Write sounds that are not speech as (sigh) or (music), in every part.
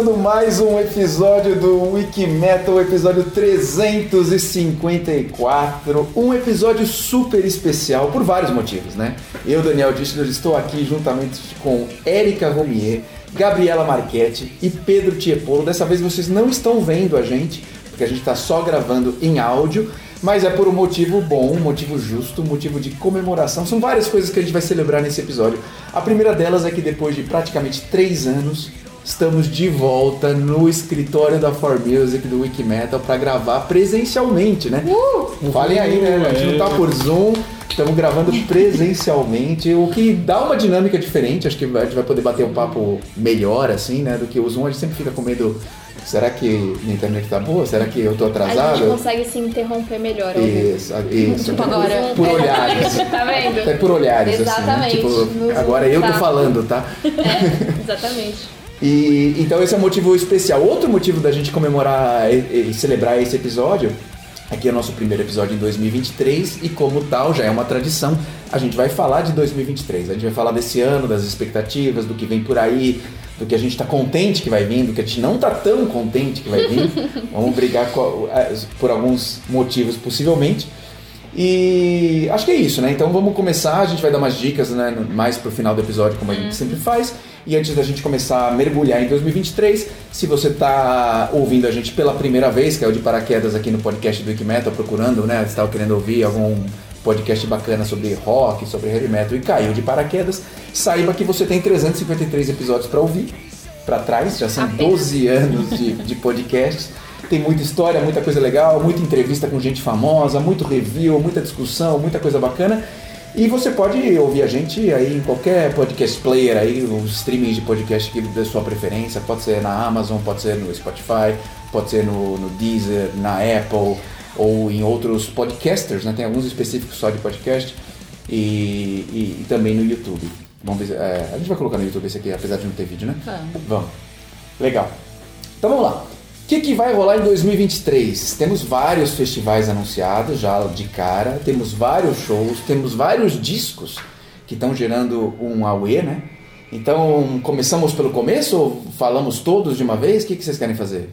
Começando mais um episódio do Wikimetal, episódio 354. Um episódio super especial por vários motivos, né? Eu, Daniel Distler, estou aqui juntamente com Érica Romier, Gabriela Marchetti e Pedro Tiepolo. Dessa vez vocês não estão vendo a gente, porque a gente está só gravando em áudio, mas é por um motivo bom, um motivo justo, um motivo de comemoração. São várias coisas que a gente vai celebrar nesse episódio. A primeira delas é que depois de praticamente três anos, estamos de volta no escritório da For Music do Wikimetal para gravar presencialmente, né? Uh! Falem aí, né? A gente não tá por Zoom, estamos gravando presencialmente, o que dá uma dinâmica diferente. Acho que a gente vai poder bater um papo melhor, assim, né? Do que o Zoom. A gente sempre fica com medo. Será que minha internet tá boa? Será que eu tô A atrasado? gente consegue se interromper melhor. Isso, isso. Tipo agora. Por olhares. (laughs) Tá vendo? É por olhares, Exatamente. assim, né? Tipo, agora eu tô tá. falando, tá? É, (laughs) exatamente. E então esse é um motivo especial. Outro motivo da gente comemorar e, e celebrar esse episódio Aqui é o nosso primeiro episódio em 2023 e como tal já é uma tradição, a gente vai falar de 2023. A gente vai falar desse ano, das expectativas, do que vem por aí, do que a gente tá contente que vai vir, do que a gente não tá tão contente que vai vir. (laughs) Vamos brigar eh, por alguns motivos possivelmente. E acho que é isso, né? Então vamos começar, a gente vai dar umas dicas né, mais pro final do episódio, como a gente sempre faz. E antes da gente começar a mergulhar em 2023, se você está ouvindo a gente pela primeira vez, caiu de paraquedas aqui no podcast do Wikimetal, procurando, né? Estava querendo ouvir algum podcast bacana sobre rock, sobre heavy metal e caiu de paraquedas, saiba que você tem 353 episódios para ouvir para trás, já são Apenas. 12 anos de, de podcasts. Tem muita história, muita coisa legal, muita entrevista com gente famosa, muito review, muita discussão, muita coisa bacana. E você pode ouvir a gente aí em qualquer podcast player aí, os streamings de podcast que da sua preferência, pode ser na Amazon, pode ser no Spotify, pode ser no, no Deezer, na Apple ou em outros podcasters, né? Tem alguns específicos só de podcast e, e- e também no YouTube. Vamos ver, é, a gente vai colocar no YouTube esse aqui, apesar de não ter vídeo, né? Vamos. Vamos. Legal. Então vamos lá. Que, que vai rolar em 2023? Temos vários festivais anunciados já de cara, temos vários shows, temos vários discos que estão gerando um auê, né? Então, começamos pelo começo ou falamos todos de uma vez? O que, que vocês querem fazer?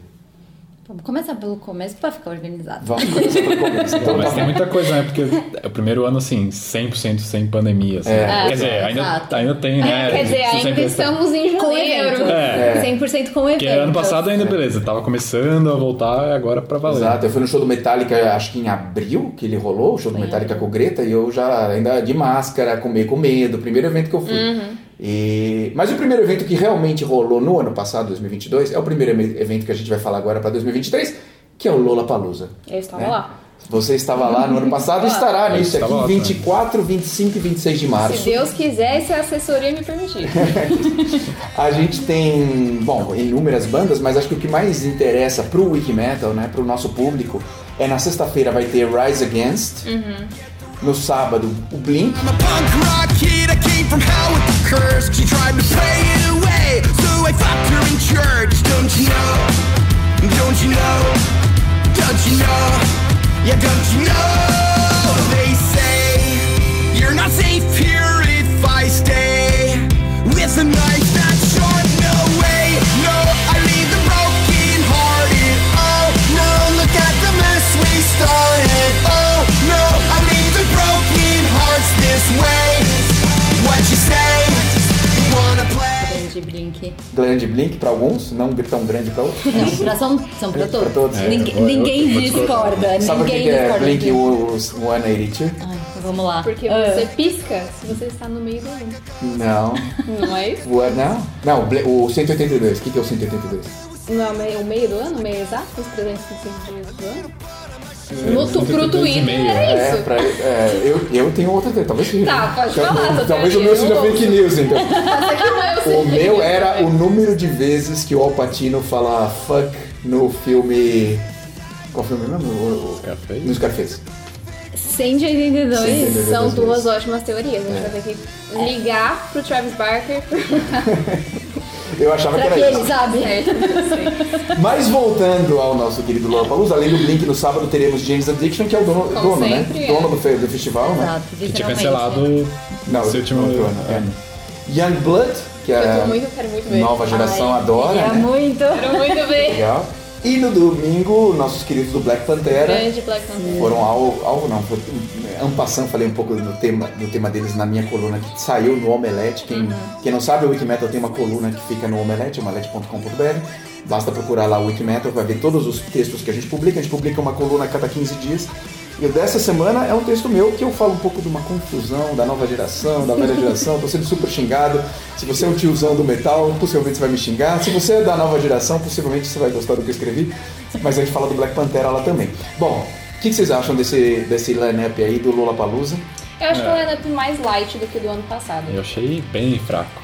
Vamos começar pelo começo para ficar organizado. Vamos (laughs) começar pelo começo. Então, mas tá tem bom. muita coisa, né? Porque é o primeiro ano, assim, 100% sem pandemia. Assim. É. Quer dizer, ainda, Exato. ainda tem, né? Quer dizer, ainda estamos em Com janeiro. É. 100% com evento. Porque ano passado ainda, beleza, tava começando a voltar, agora pra valer. Exato, eu fui no show do Metallica, acho que em abril que ele rolou, o show do Metallica com o Greta, e eu já ainda de máscara, com meio com medo, primeiro evento que eu fui. E... Mas o primeiro evento que realmente rolou no ano passado, 2022, é o primeiro evento que a gente vai falar agora para 2023, que é o Lollapalooza. Eu estava né? lá. Você estava lá no ano passado e estará Eu nisso aqui, lá 24, 25 e 26 de março. Se Deus quiser, se a assessoria me permitir. (laughs) A gente tem, bom, inúmeras bandas, mas acho que o que mais interessa pro Wikimetal, né, pro nosso público, é na sexta-feira vai ter Rise Against, no sábado o Blink, I'm a Grande Blink. grande Blink para alguns, não tão grande para outros. Não, pra, são, são pra todos. Pra todos. É, Ninguém, eu ninguém eu discordar. discorda. Sabe o que, ninguém que é discorda. Blink disso. o 182? Ai, vamos lá. Porque Ah, você pisca se você está no meio do ano. Não. Não é isso? O, não? Não, o Bla- o 182. O que, que é o 182? Não é o meio- o meio do ano? O meio exato? Os 365 dias do ano? É, No, tu, pro 182 Twitter era É, isso. pra, é, eu, eu tenho outra teoria, talvez seja. Tá, pode falar, Talvez o meu seja fake news, então. (laughs) Não é o meu era o número de vezes que o Alpatino fala fuck no filme. Qual filme mesmo? Scarface? No Scarface. 182. Sim. São Duas duas vezes. ótimas teorias. A gente É. vai ter que ligar pro Travis Barker. (laughs) (laughs) Eu achava que Pra era que isso. sabe? Sei. Mas voltando ao nosso querido Lollapalooza, além do Blink, no sábado teremos James Addiction, que é o dono, Como dono né? é. Dono do, do festival, né? Exato, Que tinha cancelado Não, esse último ano. é. Youngblood, que Eu a muito, quero muito ver. nova geração Ai, adora. É né? muito. Quero muito ver. Legal. E no domingo, nossos queridos do Black Pantera Grande Black Panther. foram algo, algo não, foi um passant, falei um pouco do tema, do tema deles na minha coluna que saiu no Omelete. Quem, quem não sabe, o Wikimetal tem uma coluna que fica no Omelete, omelete.com.br. Basta procurar lá o Wikimetal, vai ver todos os textos que a gente publica. A gente publica uma coluna a cada 15 dias. E o dessa semana é um texto meu que eu falo um pouco de uma confusão da nova geração, da velha geração. Tô sendo super xingado. Se você é um tiozão do metal, possivelmente você vai me xingar. Se você é da nova geração, possivelmente você vai gostar do que eu escrevi. Mas a gente fala do Black Pantera lá também. Bom, o que, que vocês acham desse, desse line-up aí do Lollapalooza? Eu acho que É. o lineup mais light do que do ano passado. Eu achei bem fraco.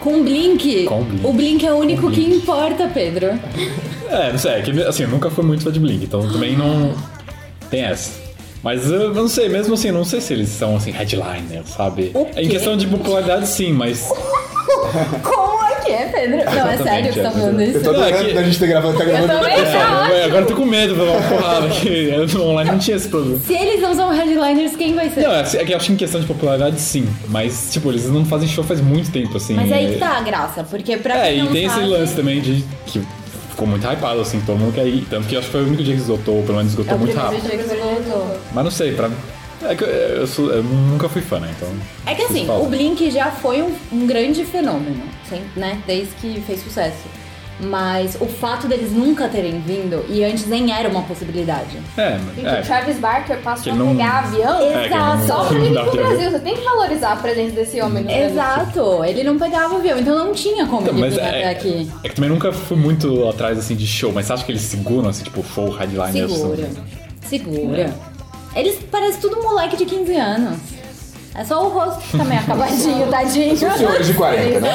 Com Blink. Com Blink. O Blink é o único que importa, Pedro. É, não sei, é que assim, eu nunca fui muito fã de Blink, então também não tem essa. Mas eu não sei, mesmo assim, eu não sei se eles são assim, headliner, sabe? O Em questão de popularidade, sim, mas. Como é que é, Pedro? Não, é sério que você tá é, falando Eu isso? tô é adorando que- da gente ter gravado, tá gravando. também. É, agora eu tô com medo de levar uma porrada que no online não tinha esse problema. Se eles não são headliners, quem vai ser? Não, é é que eu acho que em questão de popularidade, sim. Mas, tipo, eles não fazem show faz muito tempo, assim. Mas aí é- que tá a graça, porque pra É, quem e não tem sabe, esse lance também de que ficou muito hypado, assim, todo mundo quer ir. Tanto que acho que foi o único dia que esgotou, ou pelo menos É esgotou o muito rápido. dia que voltou. Mas não sei, pra. É que eu, eu sou- eu nunca fui fã, né? Então. É que assim, falar. o Blink já foi um, um grande fenômeno, sempre, né? Desde que fez sucesso. Mas o fato deles nunca terem vindo, e antes nem era uma possibilidade. É, Gente, é. o Travis Barker Que passou a não- pegar avião É, que não- só pra (laughs) vir Dá pro. Brasil. Você tem que valorizar a presença desse homem no Brasil. Exato, ele não pegava avião, então não tinha como Então, ele mas vir até é, aqui. é que também nunca fui muito atrás assim de show, mas você acha que eles seguram assim, tipo, show headliner? Segura, segura. Eles parecem tudo moleque de 15 anos. É só o rosto que tá meio acabadinho, (laughs) tadinho. São senhores de 40, né?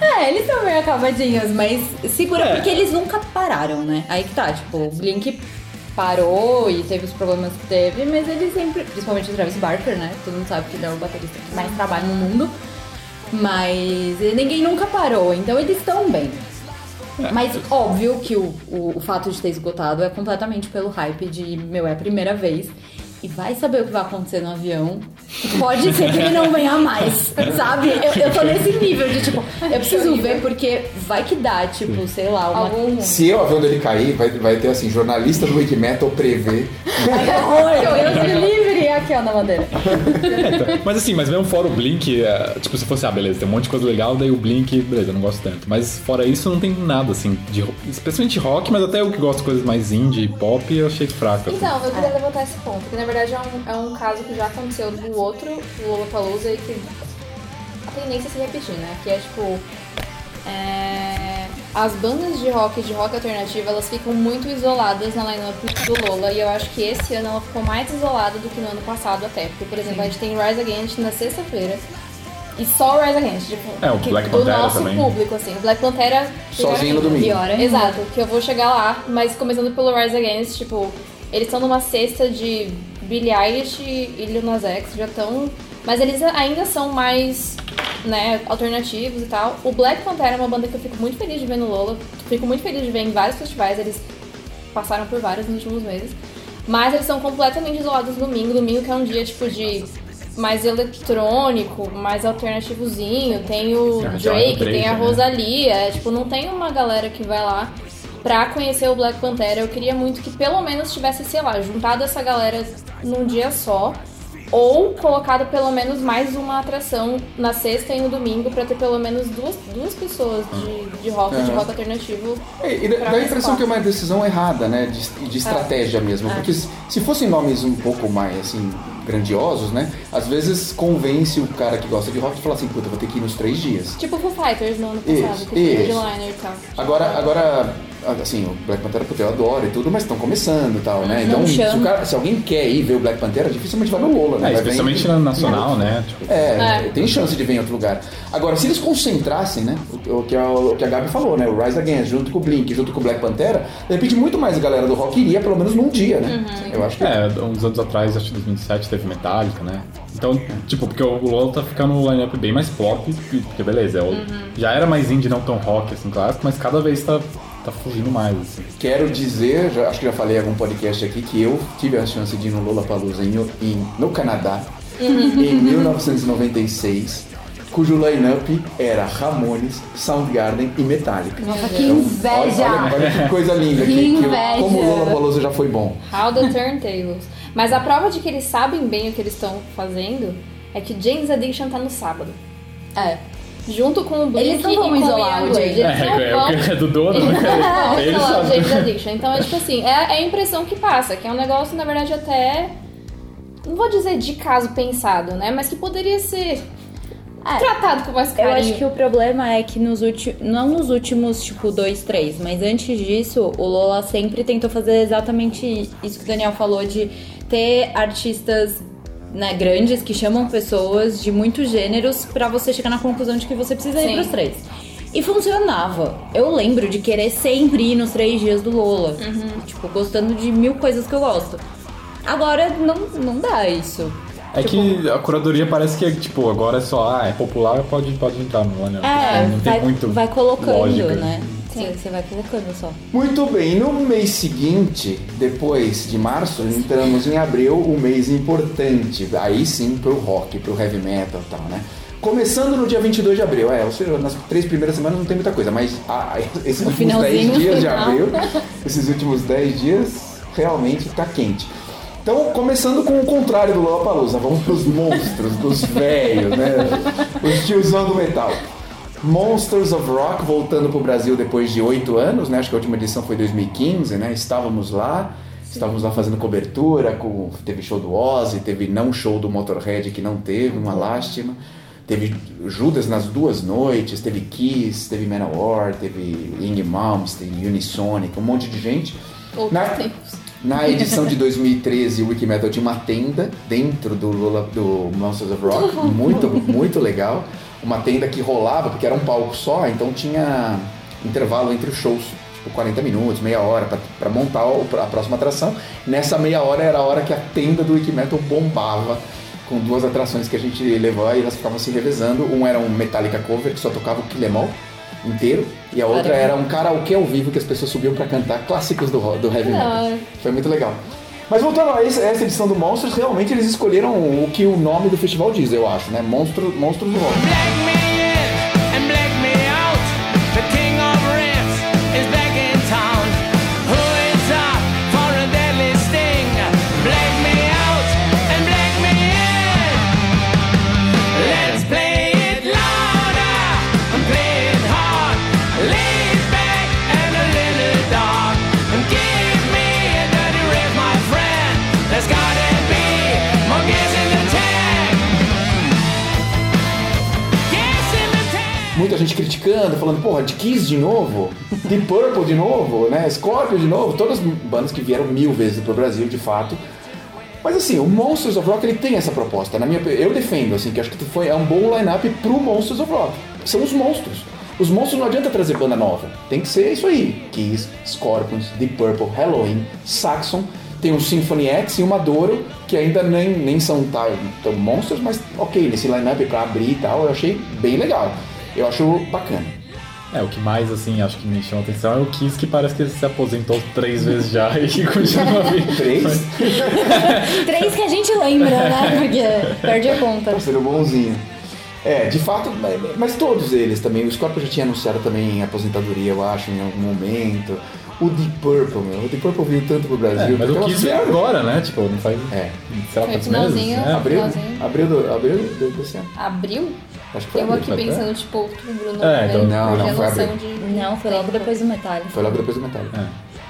(laughs) É, eles são meio acabadinhos, mas segura É. porque eles nunca pararam, né? Aí que tá, tipo, o Blink parou e teve os problemas que teve, mas ele sempre, principalmente o Travis Barker, né? Todo mundo sabe que ele é o baterista que mais trabalha no mundo. Mas ninguém nunca parou, então eles estão bem. Mas óbvio que o, o, o fato de ter esgotado é completamente pelo hype de, meu, é a primeira vez. E vai saber o que vai acontecer no avião. Pode ser que ele não venha mais, sabe? Eu, eu tô nesse nível de, tipo, eu preciso ver porque vai que dá, tipo, sei lá, uma... Algum. Se o avião dele cair, vai, vai ter assim, jornalista do Wikimetal prevê. (laughs) Ai, que horror! Eu me livre aqui, ó, na bandeira. (laughs) Mas assim, mas mesmo fora o Blink, é, tipo, se fosse, ah, beleza, tem um monte de coisa legal, daí o Blink, beleza, eu não gosto tanto. Mas fora isso, não tem nada, assim, de, especialmente rock, mas até eu que gosto de coisas mais indie, pop, eu achei fraco. assim. Então, eu queria levantar esse ponto, que na verdade é um, é um caso que já aconteceu do outro Lollapalooza e que a tendência é se repetir, né? Que é tipo. É, as bandas de rock e de rock alternativo elas ficam muito isoladas na lineup do Lola e eu acho que esse ano ela ficou mais isolada do que no ano passado até. Porque, por exemplo, a gente tem Rise Against na sexta-feira e só o Rise Against, tipo, É, o Black do Pantera nosso também. público, assim. O Black Pantera Sozinho no domingo. Pior ainda. Exato, que eu vou chegar lá, mas começando pelo Rise Against, tipo, eles estão numa cesta de Billie Eilish e Lil Nas X, já estão... Mas eles ainda são mais, né, alternativos e tal. O Black Panther é uma banda que eu fico muito feliz de ver no Lola, fico muito feliz de ver em vários festivais, eles passaram por vários nos últimos meses. Mas eles são completamente isolados no domingo, domingo que é um dia, tipo, de mais eletrônico, mais alternativozinho, tem o Drake, tem a né? Rosalia, é, tipo, não tem uma galera que vai lá pra conhecer o Black Panther. Eu queria muito que pelo menos tivesse, sei lá, juntado essa galera num dia só. Ou colocado pelo menos mais uma atração na sexta e no domingo pra ter pelo menos duas, duas pessoas de, de rock, de Aham. rock alternativo. É, E dá a impressão que é uma decisão errada, né? De, de estratégia mesmo. Porque se, se fossem nomes um pouco mais, assim, grandiosos, né? Às vezes convence o cara que gosta de rock e fala assim, puta, vou ter que ir nos três dias. Tipo Foo Fighters no ano passado, Isso, que foi isso. headliner e tal. Agora, agora, assim, o Black Panther puta, eu adoro e tudo, mas estão começando e tal, né? Então, se, cara- se alguém quer ir ver o Black Panther, dificilmente vai no Lola, né? É, especialmente na nacional, né? Tipo, É, É. tem chance de ver em outro lugar. Agora, se eles concentrassem, né? O, o que, a, o que a Gabi falou, né? O Rise Against, junto com o Blink, junto com o Black Pantera, de repente muito mais a galera do rock iria, pelo menos num dia, né? Eu acho que É, uns anos atrás, acho que 2007 teve Metallica, né? Então, tipo, porque o Lola tá ficando um line-up bem mais pop, porque beleza, é o- já era mais indie, não tão rock, assim, clássico, mas cada vez tá, tá fugindo mais, assim. Quero dizer, já- acho que já falei em algum podcast aqui, que eu tive a chance de ir no Lollapalooza em, em, no Canadá, em 1996. cujo line-up era Ramones, Soundgarden e Metallica. Nossa, que Então, inveja! Olha, olha que coisa linda, Que que, que, como o Lollapalooza já foi bom. How the Turntables. Mas a prova de que eles sabem bem o que eles estão fazendo é que James Addiction tá no sábado. É. Junto com o Blink Eles não e vão com isolar o Young James. Blood. É, Eles não é, vão- o que é do dono, (laughs) Eles não né? vão isolar o Addiction. Então é tipo assim, é, é a impressão que passa, que é um negócio, na verdade, até. Não vou dizer de caso pensado, né? Mas que poderia ser É. tratado com mais Eu carinho. acho que o problema é que nos últimos. Não nos últimos, tipo, dois, três, mas antes disso, o Lola sempre tentou fazer exatamente isso que o Daniel falou, de ter artistas né, grandes que chamam pessoas de muitos gêneros pra você chegar na conclusão de que você precisa ir Sim. pros três. E funcionava. Eu lembro de querer sempre ir nos três dias do Lola. Tipo, gostando de mil coisas que eu gosto. Agora não, não dá isso. É que a curadoria parece que, tipo, agora é só, ah, é popular, pode, pode entrar no line É, Não tem vai, muito vai colocando, lógica. né? Você você vai colocando só. Muito bem, no mês seguinte, depois de março, entramos em abril, o mês importante. Aí sim pro rock, pro heavy metal e tal, né? Começando no dia 22 de abril, é, ou seja, nas três primeiras semanas não tem muita coisa, mas ah, (laughs) esses últimos finalzinho, 10 dias de abril, esses últimos 10 dias, realmente tá quente. Então, começando com o contrário do Lollapalooza, vamos pros monstros, dos velhos, né? Os tiozão do metal. Monsters of Rock voltando pro Brasil depois de oito anos, né? Acho que a última edição foi 2015, né? Estávamos lá, estávamos lá fazendo cobertura, com, teve show do Ozzy, teve não show do Motorhead que não teve, uma lástima. Teve Judas nas duas noites, teve Kiss, teve Manowar, teve Ing Malmsteen, Unisonic, um monte de gente. Outros Na, tempos. na edição de 2013, o Wikimetal tinha uma tenda dentro do, Lola- do Monsters of Rock, (laughs) muito, muito legal. Uma tenda que rolava, porque era um palco só, então tinha intervalo entre os shows, tipo 40 minutos, meia hora, pra- pra montar a próxima atração. Nessa meia hora era a hora que a tenda do Wikimetal bombava, com duas atrações que a gente levou e elas ficavam se revezando. Um era um Metallica cover, que só tocava o Kill Em All inteiro, e a outra era um karaokê ao vivo que as pessoas subiam pra cantar clássicos do, do heavy metal. Foi muito legal. Mas voltando a essa edição do Monstros, realmente eles escolheram o que o nome do festival diz, eu acho, né? Monstro, Monstros do Rock. Muita gente criticando, falando, porra, de Kiss de novo, Deep Purple de novo, né? Scorpio de novo, todas as bandas que vieram mil vezes pro Brasil, de fato. Mas assim, o Monsters of Rock ele tem essa proposta. Na minha, eu defendo, assim, que acho que foi, é um bom line-up pro Monsters of Rock. São os monstros. Os monstros não adianta trazer banda nova. Tem que ser isso aí. Kiss, Scorpions, Deep Purple, Halloween, Saxon. Tem o Symphony X e o Maduro, que ainda nem, nem são tá, tão monstros, mas ok, nesse line-up pra abrir e tal, eu achei bem legal. Eu acho bacana. É, o que mais, assim, acho que me chama atenção é o Kiss, que parece que ele se aposentou três vezes já (laughs) e que continua (laughs) vivo. Três? (laughs) Três que a gente lembra, né? Porque perde a conta. Parceiro bonzinho. É, de fato, mas, mas todos eles também. O Scorpio já tinha anunciado também aposentadoria, eu acho, em algum momento. O Deep Purple, meu. O Deep Purple veio tanto pro Brasil. É, mas o é Kiss veio agora, né? Tipo, não faz. É. Sei lá Foi finalzinho. meses? É. Abril? Finalzinho. Abril, do, abril do, desse ano. Abril? Acho que foi Eu abril. aqui até. pensando, tipo, outubro, novembro. É, então- Não, não, foi noção abril. de- Não, foi logo depois do Metallica. Foi logo depois do Metallica. É.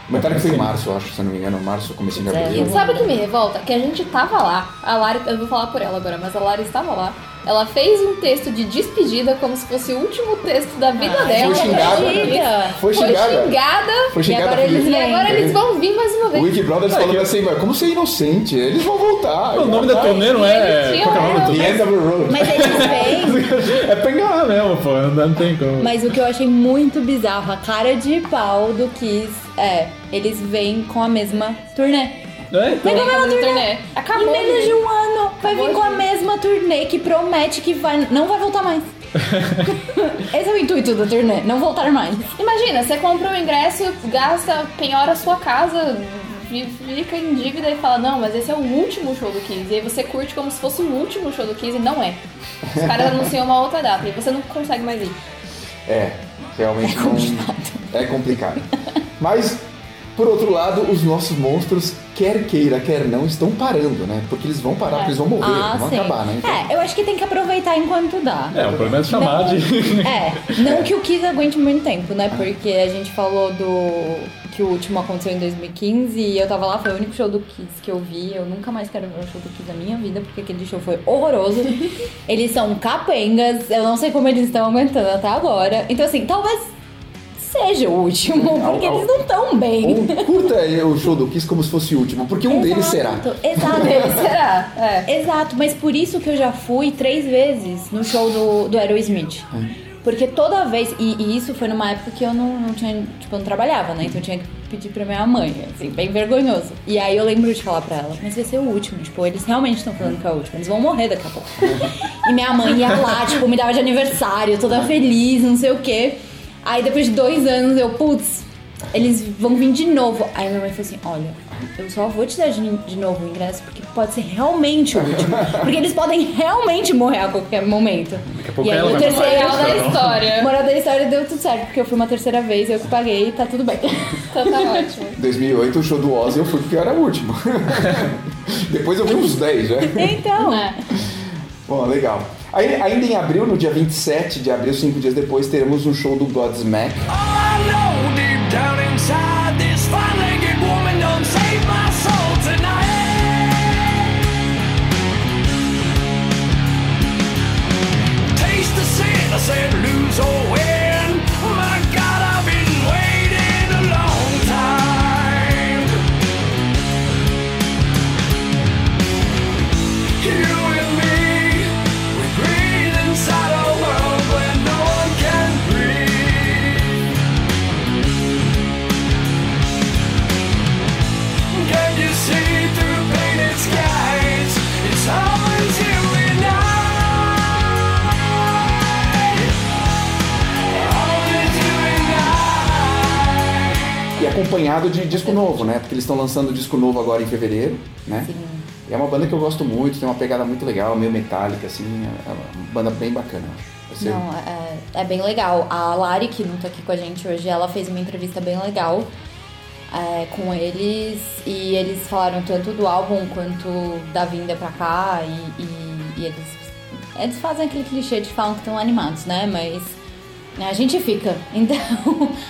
O Metallica foi em março, eu acho, se eu não me engano. Março, comecinho de É, abril. eu- Sabe o que me revolta? Que a gente tava lá, a Lari, eu vou falar por ela agora, mas a Lari estava lá. Ela fez um texto de despedida como se fosse o último texto da vida Ah, dela. foi xingada. Foi xingada. xingada. Foi xingada. agora eles E agora eles vão vir mais uma O vez. Wiki Brothers É, falando que- assim, mas como você é inocente? Eles vão voltar. O nome da turnê não é. É o? The End of the Road. Mas eles vêm. (laughs) É pra enganar mesmo, pô. Não, não tem como. Mas o que eu achei muito bizarro, a cara de pau do Kiss é, eles vêm com a mesma turnê. É, então. Vem com a mesma turnê. turnê. Acabou. em menos de um ano, vai Acabou vir com a de- mesma turnê que promete que vai, não vai voltar mais. (laughs) Esse é o intuito da turnê, não voltar mais. Imagina, você compra o ingresso, gasta, penhora a sua casa, fi- fica em dívida e fala, não, mas esse é o último show do Kiss. E aí você curte como se fosse o último show do Kiss e não é. Os (laughs) caras anunciam uma outra data e você não consegue mais ir. É, realmente não. É complicado. (laughs) Mas, por outro lado, os nossos monstros, quer queira, quer não, estão parando, né? Porque eles vão parar, porque eles vão morrer, Ah, vão sim. acabar, né? Então, É, eu acho que tem que aproveitar enquanto dá. É, o problema é chamar de. (laughs) É, não que o Kiss aguente muito tempo, né? Porque a gente falou do que o último aconteceu em 2015 e eu tava lá, foi o único show do Kiss que eu vi. Eu nunca mais quero ver um show do Kiss na minha vida, porque aquele show foi horroroso. (laughs) eles são capengas, eu não sei como eles estão aguentando até agora. Então, assim, talvez seja o último, porque Ao- eles não estão bem. Ou curta o show do Kiss como se fosse o último, porque um deles será. Exato. (laughs) Será? É. Exato, mas por isso que eu já fui três vezes no show do, do Aerosmith. Porque toda vez, e, e isso foi numa época que eu não, não tinha, tipo, eu não trabalhava, né? Então eu tinha que pedir pra minha mãe, assim, bem vergonhoso. E aí eu lembro de falar pra ela, mas vai ser o último, tipo, eles realmente estão falando que é o último, eles vão morrer daqui a pouco. (laughs) e minha mãe ia lá, tipo, me dava de aniversário, toda feliz, não sei o quê. Aí depois de dois anos eu, putz, eles vão vir de novo. Aí minha mãe falou assim: olha, eu só vou te dar de, de novo o ingresso porque pode ser realmente o último. Porque eles podem realmente morrer a qualquer momento. Daqui a pouco e aí ela o vai terceiro. Moral da história. (laughs) Moral da história deu tudo certo, porque eu fui uma terceira vez, eu que paguei e tá tudo bem. Então tá ótimo. (laughs) Em 2008, o show do Ozzy eu fui porque eu era o último. (laughs) Depois eu vi uns 10 já. Então, É. Bom, legal. Aí, ainda em abril, no dia 27 de abril, cinco dias depois, teremos um show do Godsmack. All I know deep down inside, acompanhado de disco novo, né? Porque eles estão lançando disco novo agora em fevereiro, né? E é uma banda que eu gosto muito, tem uma pegada muito legal, meio metálica, assim. É uma banda bem bacana. Ser- não, é, é bem legal. A Lari, que não tá aqui com a gente hoje, ela fez uma entrevista bem legal é, com eles. E eles falaram tanto do álbum quanto da vinda pra cá. E, e- e eles, eles fazem aquele clichê de falam que estão animados, né? Mas a gente fica. (laughs) Então,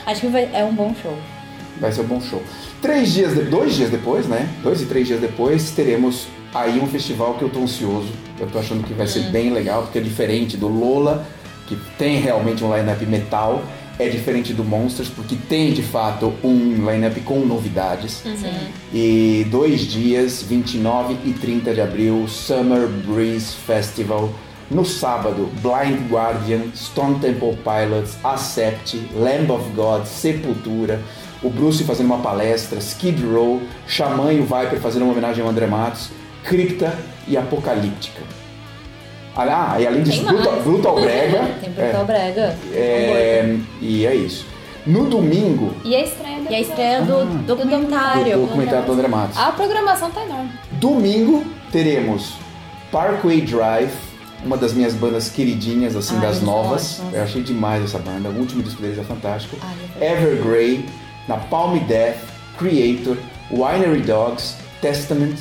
acho que vai- é um bom show. Vai ser um bom show. Três dias, de- dois dias depois, né? Dois e três dias depois, teremos aí um festival que eu tô ansioso. Eu tô achando que vai ser bem legal, porque é diferente do Lola, que tem realmente um line-up metal. É diferente do Monsters, porque tem de fato um line-up com novidades. E dois dias, 29 e 30 de abril, Summer Breeze Festival. No sábado, Blind Guardian, Stone Temple Pilots, Accept, Lamb of God, Sepultura, o Bruce fazendo uma palestra, Skid Row, Xamã e o Viper fazendo uma homenagem ao André Matos, Cripta e Apocalíptica. Ah, e além disso. Brutal, Brutal Brega. Tem Brutal Brega. (laughs) é, e é isso. No domingo, E a estreia E a estreia do Ah. documentário. o documentário do André Matos. A programação tá enorme. Domingo teremos Parkway Drive, uma das minhas bandas queridinhas, assim, Ai, das novas. Eu achei demais essa banda. O último disco deles é fantástico. Ai, eu Evergrey, na Palm Death, Creator, Winery Dogs, Testament,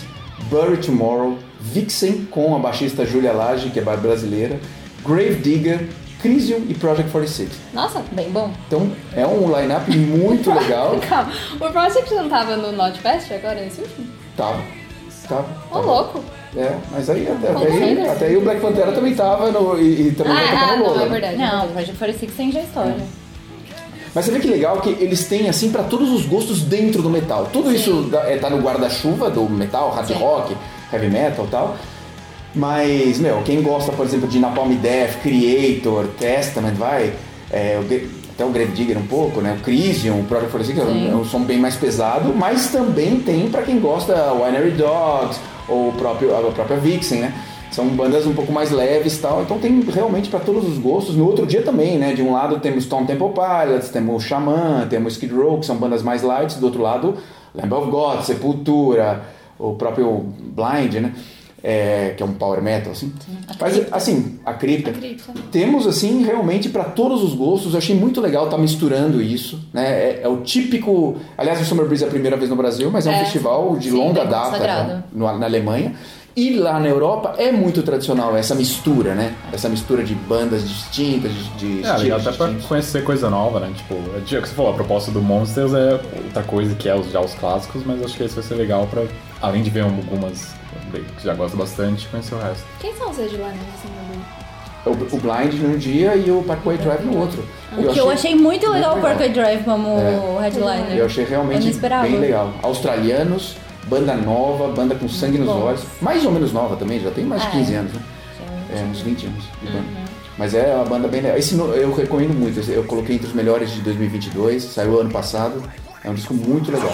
Bury Tomorrow, Vixen com a baixista Julia Lage, que é brasileira, Grave Digger, Crisium e Project 46. Nossa, Bem bom. Então é um line-up muito (laughs) legal. calma. O Project não tava no Notfest agora, nesse último? Tava. Tava. Ô, tava. louco. É, mas aí até, até, aí, até aí o Black Pantera também tava no, e, e também Ah, ah, no não, Lola. é né? verdade. Não, o Project 46 tem já história. Mas você vê que legal que eles têm assim pra todos os gostos dentro do metal. Tudo isso da- é, tá no guarda-chuva do metal, hard Sim. rock, heavy metal e tal. Mas, meu, quem gosta, por exemplo, de Napalm Death, Creator, Testament, vai, é, até o Grave Digger um pouco, né? O Crisium, o 46, que é um- Sim. som bem mais pesado, mas também tem pra quem gosta Winery Dogs, ou o próprio, a própria Vixen, né? São bandas um pouco mais leves e tal, então tem realmente pra todos os gostos. No outro dia também, né? De um lado temos Stone Temple Pilots, temos Xamã, temos Skid Row, que são bandas mais light, do outro lado Lamb of God, Sepultura, o próprio Blind, né? É, que é um power metal, assim. Mas, assim, a cripta. A cripta. Temos, assim, realmente para todos os gostos. Eu achei muito legal estar misturando isso, né? É, é o típico... Aliás, o Summer Breeze é a primeira vez no Brasil, mas é um É, festival de sim, longa data né? no- na Alemanha. E lá na Europa é muito tradicional essa mistura, né? Essa mistura de bandas distintas, de, de É, legal até pra distintos. conhecer coisa nova, né? Tipo, é o que você falou, a proposta do Monsters é outra coisa que é os, já os clássicos, mas acho que esse vai ser legal pra, além de ver algumas que já gosto bastante, conhecer o resto. Quem são os headliners assim, no Blue? O, o Blind num dia e o Parkway Drive no outro. O que eu achei muito legal o Parkway Drive como headliner. Eu achei Eu realmente esperava. bem legal. Australianos, banda nova, banda com sangue nos Bom. olhos. Mais ou menos nova também, já tem mais de É. 15 anos, né? É, uns 20 anos de banda. Mas é uma banda bem legal. Esse no- eu recomendo muito. esse Eu coloquei entre os melhores de 2022, saiu ano passado. É um disco muito legal.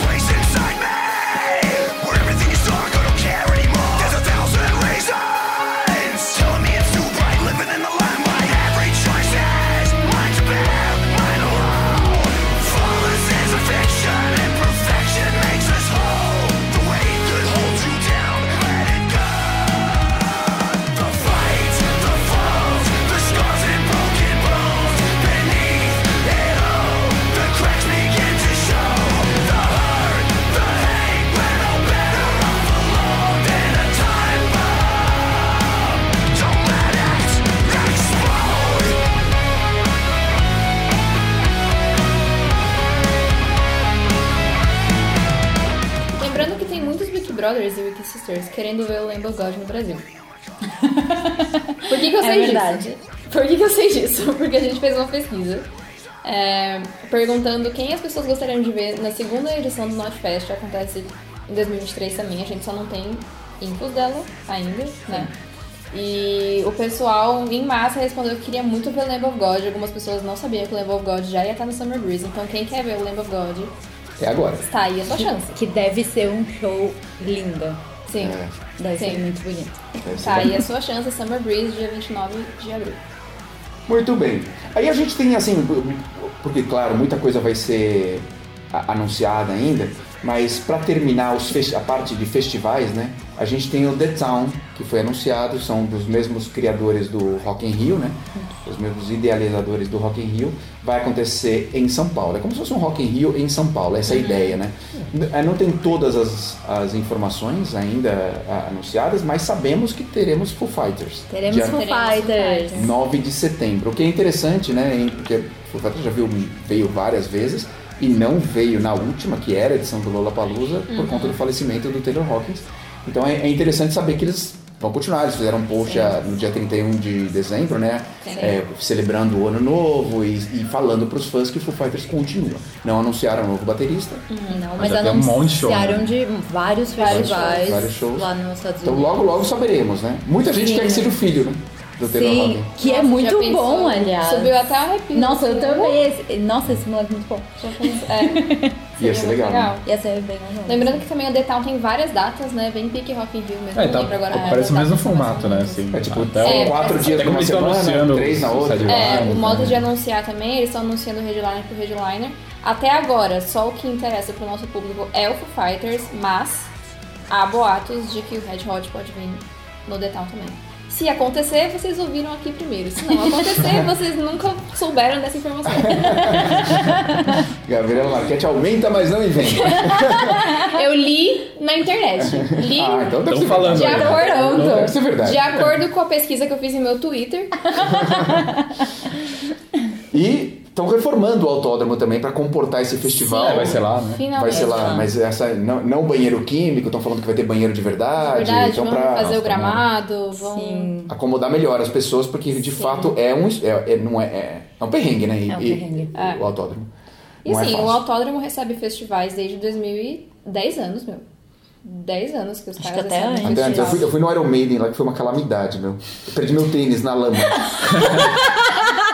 Brothers e Wiki Sisters querendo ver o Lamb God no Brasil. (laughs) Por que, que eu É sei verdade. disso? Por que, que eu sei disso? (laughs) Porque a gente fez uma pesquisa é, perguntando quem as pessoas gostariam de ver na segunda edição do Notfest, que acontece em 2023 também. A gente só não tem infos dela ainda, né? E o pessoal em massa respondeu que queria muito ver o Lamb of God. Algumas pessoas não sabiam que o Lamb of God já ia estar no Summer Breeze. Então quem quer ver o Lamb of God, É agora. está aí a sua chance. Que deve ser um show lindo. Sim. É, Deve Sim. ser muito bonito. deve ser Tá aí a sua chance, Summer Breeze, dia 29 de abril. Muito bem. Aí a gente tem assim, porque claro, muita coisa vai ser anunciada ainda, mas para terminar a parte de festivais, né? A gente tem o The Town, que foi anunciado, são dos mesmos criadores do Rock in Rio, né? Os mesmos idealizadores do Rock in Rio. Vai acontecer em São Paulo. É como se fosse um Rock in Rio em São Paulo, essa é a ideia, né? É, Não tem todas as, as informações ainda ah, anunciadas, mas sabemos que teremos Foo Fighters. Teremos Dia- Foo Foo Fighters. Fighters. 9 de setembro. O que é interessante, né? Porque o Fighters já viu, veio várias vezes e não veio na última, que era a edição do Lollapalooza, por conta do falecimento do Taylor Hawkins. Então é, é interessante saber que eles vão continuar. Eles fizeram um post ah, no dia 31 de dezembro, né? É, celebrando o ano novo e, e falando para os fãs que o Foo Fighters continua. Não anunciaram um novo baterista, Não, Mas mas já tem um monte de show, anunciaram né? de vários Vários festivais shows, vários shows. lá nos Estados então Unidos. logo logo saberemos, né? Muita gente Sim. quer que seja o filho, né? Do Taylor Sim, que é Nossa, já muito pensou? bom, aliás. Subiu até o arrepio. Nossa, eu Assim, também. Esse- Nossa, esse moleque é muito bom. Já pensou? É. (laughs) Ia ser muito legal, né? Ia ser bem legal. Lembrando que também o The Town tem várias datas, né? Bem pique Rock in Rio mesmo. É, tá, agora. parece o mesmo formato, né? Assim, É tipo, até É, quatro parece- dias numa semana, anunciando três na o outra. É, o modo de anunciar também, eles estão anunciando o headliner pro headliner. Até agora, só o que interessa pro nosso público é o Foo Fighters, mas há boatos de que o Red Hot pode vir no The Town também. Se acontecer, vocês ouviram aqui primeiro. Se não acontecer, (laughs) vocês nunca souberam dessa informação. (laughs) Gabriela Marquete aumenta, mas não inventa. (laughs) Eu li na internet. Li Ah, então deve ser falando de né? acordo, Deve ser verdade. de acordo com a pesquisa que eu fiz em meu Twitter. E estão reformando o autódromo também para comportar esse festival. É, vai ser lá, né? Finalmente. Vai ser lá, mas essa não, não banheiro químico, estão falando que vai ter banheiro de verdade. Verdade, então vão pra fazer o gramado, vão. Sim. acomodar melhor as pessoas, porque de fato é um é, é- não é, é, é um perrengue, né? E- É um e- perrengue. É. O autódromo. E Não é assim, o autódromo recebe festivais desde 2010 anos, meu. 10 anos que os Acho caras que até antes. Até antes, eu, fui, eu fui no Iron Maiden lá, que foi uma calamidade, meu. Eu perdi meu tênis na lama. (laughs)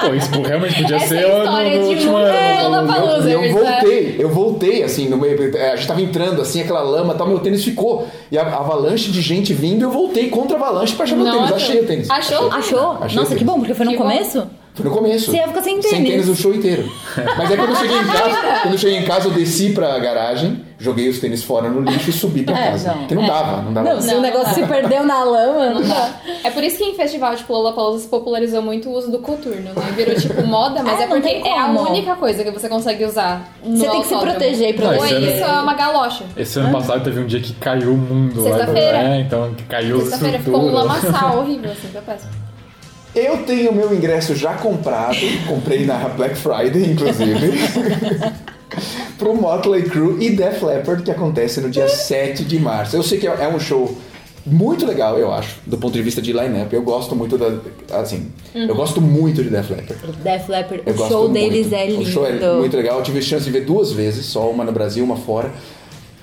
Pô, isso realmente podia Essa ser é a no, história no de último muito ano. Lollapalooza. E eu Losers, voltei, eu voltei assim no meio. é, A gente tava entrando assim, aquela lama tal, meu tênis ficou. E a, a avalanche de gente vindo, eu voltei contra a avalanche pra achar meu tênis. Achei o tênis. Achou? Achou? Achei Nossa, que tênis. bom, porque foi no Que bom. começo? Foi no começo. Você ia ficar sem Sem tênis. tênis o show inteiro. Mas aí quando eu cheguei em (laughs) casa, quando eu cheguei em casa, eu desci pra garagem, joguei os tênis fora no lixo e subi pra É, casa. não. Porque não dava, não dava. Não, se Não, o não negócio se perdeu na lama, não dá. É por isso que em festival, tipo, Lollapalooza se popularizou muito o uso do coturno, né? Virou, tipo, moda, mas É, é, não porque é a única coisa que você consegue usar no Você tem que se proteger e Ou proteger. isso é uma galocha. Esse ano passado teve um dia que caiu o mundo lá. Sexta-feira. É, então que caiu Sexta-feira ficou um lamaçal horrível, assim, foi péssimo. Eu tenho meu ingresso já comprado, comprei na Black Friday, inclusive, (laughs) (laughs) pro Motley Crue e Def Leppard, que acontece no dia 7 de março. Eu sei que é um show muito legal, eu acho, do ponto de vista de line-up. Eu gosto muito da. Assim, eu gosto muito de Def Leppard. Def Leppard, Eu o show muito. deles é lindo. O show é muito legal. Eu tive chance de ver duas vezes, só uma no Brasil, uma fora.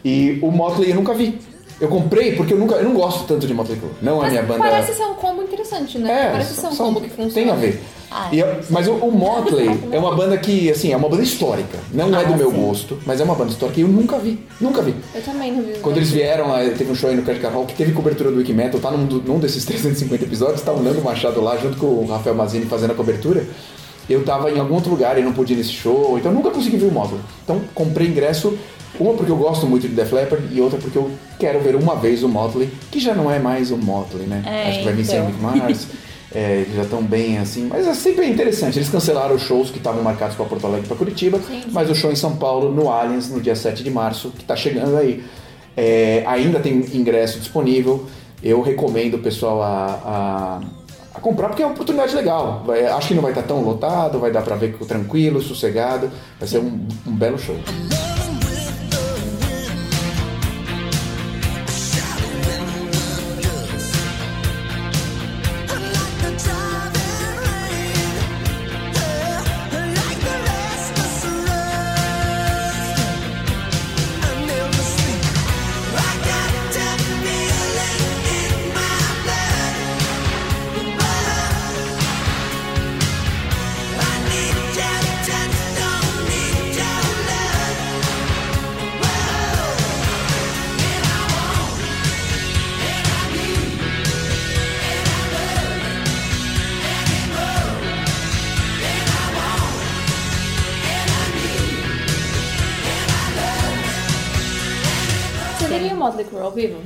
E o Motley eu nunca vi. Eu comprei porque eu nunca, eu não gosto tanto de Motley Crue. Não é Mas minha banda. parece ser um combo interessante, né? É, parece ser um combo que funciona. Tem a ver. Ah, eu- mas o, o Motley é uma banda que, assim, é uma banda histórica. Não é Ah, do meu sim. gosto, mas é uma banda histórica e eu nunca vi. Nunca vi. Eu também não vi. Quando eles vieram teve um show aí no Credit Hall que teve cobertura do Wikimetal, tá num, num desses (laughs) 350 episódios, tá o Nando Machado lá junto com o Rafael Mazini fazendo a cobertura. Eu tava em algum outro lugar e não pude ir nesse show, então nunca consegui ver o Motley. Então comprei ingresso, uma porque eu gosto muito de Def Leppard e outra porque eu quero ver uma vez o Motley, que já não é mais o Motley, né? É, Acho que vai vir sem o então. Mick Mars. (laughs) É, eles já estão bem assim, mas é sempre interessante. Eles cancelaram os shows que estavam marcados para Porto Alegre e para Curitiba, mas o show em São Paulo, no Allianz, no dia 7 de março, que está chegando aí. É, ainda tem ingresso disponível. Eu recomendo o pessoal a, a, a comprar, porque é uma oportunidade legal. Vai- acho que não vai estar tão lotado, vai dar para ver tranquilo, sossegado. Vai ser um, um belo show.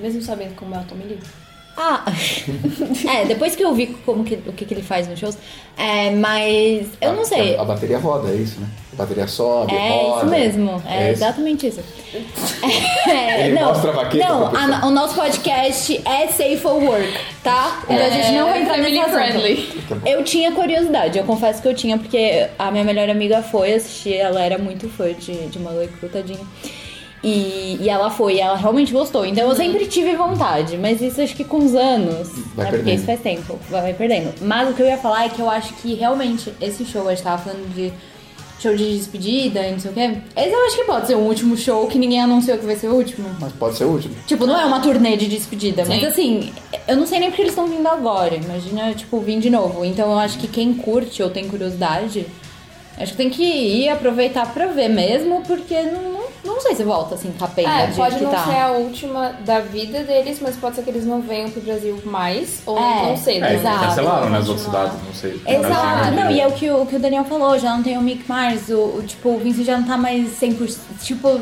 Mesmo sabendo como é o Tommy Lee? Ah, (laughs) é, depois que eu vi como que, o que, que ele faz nos shows, é, mas eu não sei. A, a bateria roda, é isso, né? A bateria sobe, É roda. isso mesmo, é, isso. exatamente isso. (laughs) É, Ele mostra a baqueta Não, a- o nosso podcast é Safe for Work, tá? Então a gente não vai entrar nesse assunto. friendly. Eu tinha curiosidade, eu confesso que eu tinha, porque a minha melhor amiga foi assistir, ela era muito fã de, de Motley Crue, tadinha. E, e ela foi, ela realmente gostou. Então eu sempre tive vontade, mas isso acho que com os anos, Vai né? Porque perdendo. isso faz tempo, vai, vai perdendo. Mas o que eu ia falar é que eu acho que realmente esse show, a gente tava falando de show de despedida e não sei o quê. Esse eu acho que pode ser o último show que ninguém anunciou que vai ser o último. Mas pode ser o último. Tipo, não é uma turnê de despedida, mas Sim. assim, eu não sei nem porque eles estão vindo agora. Imagina, tipo, vir de novo. Então eu acho que quem curte ou tem curiosidade, acho que tem que ir aproveitar pra ver mesmo, porque não, não, sei se volta assim, capenga É, pode que não tá. ser a última da vida deles, mas pode ser que eles não venham pro Brasil mais, ou É, não cedo. É, Exato. cancelaram, né, as Continuar. outras cidades, não sei. Exato, Brasil, não, e é o que o, que o Daniel falou, já não tem o Mick Mars, o, o, tipo, o Vince já não tá mais 100%, tipo,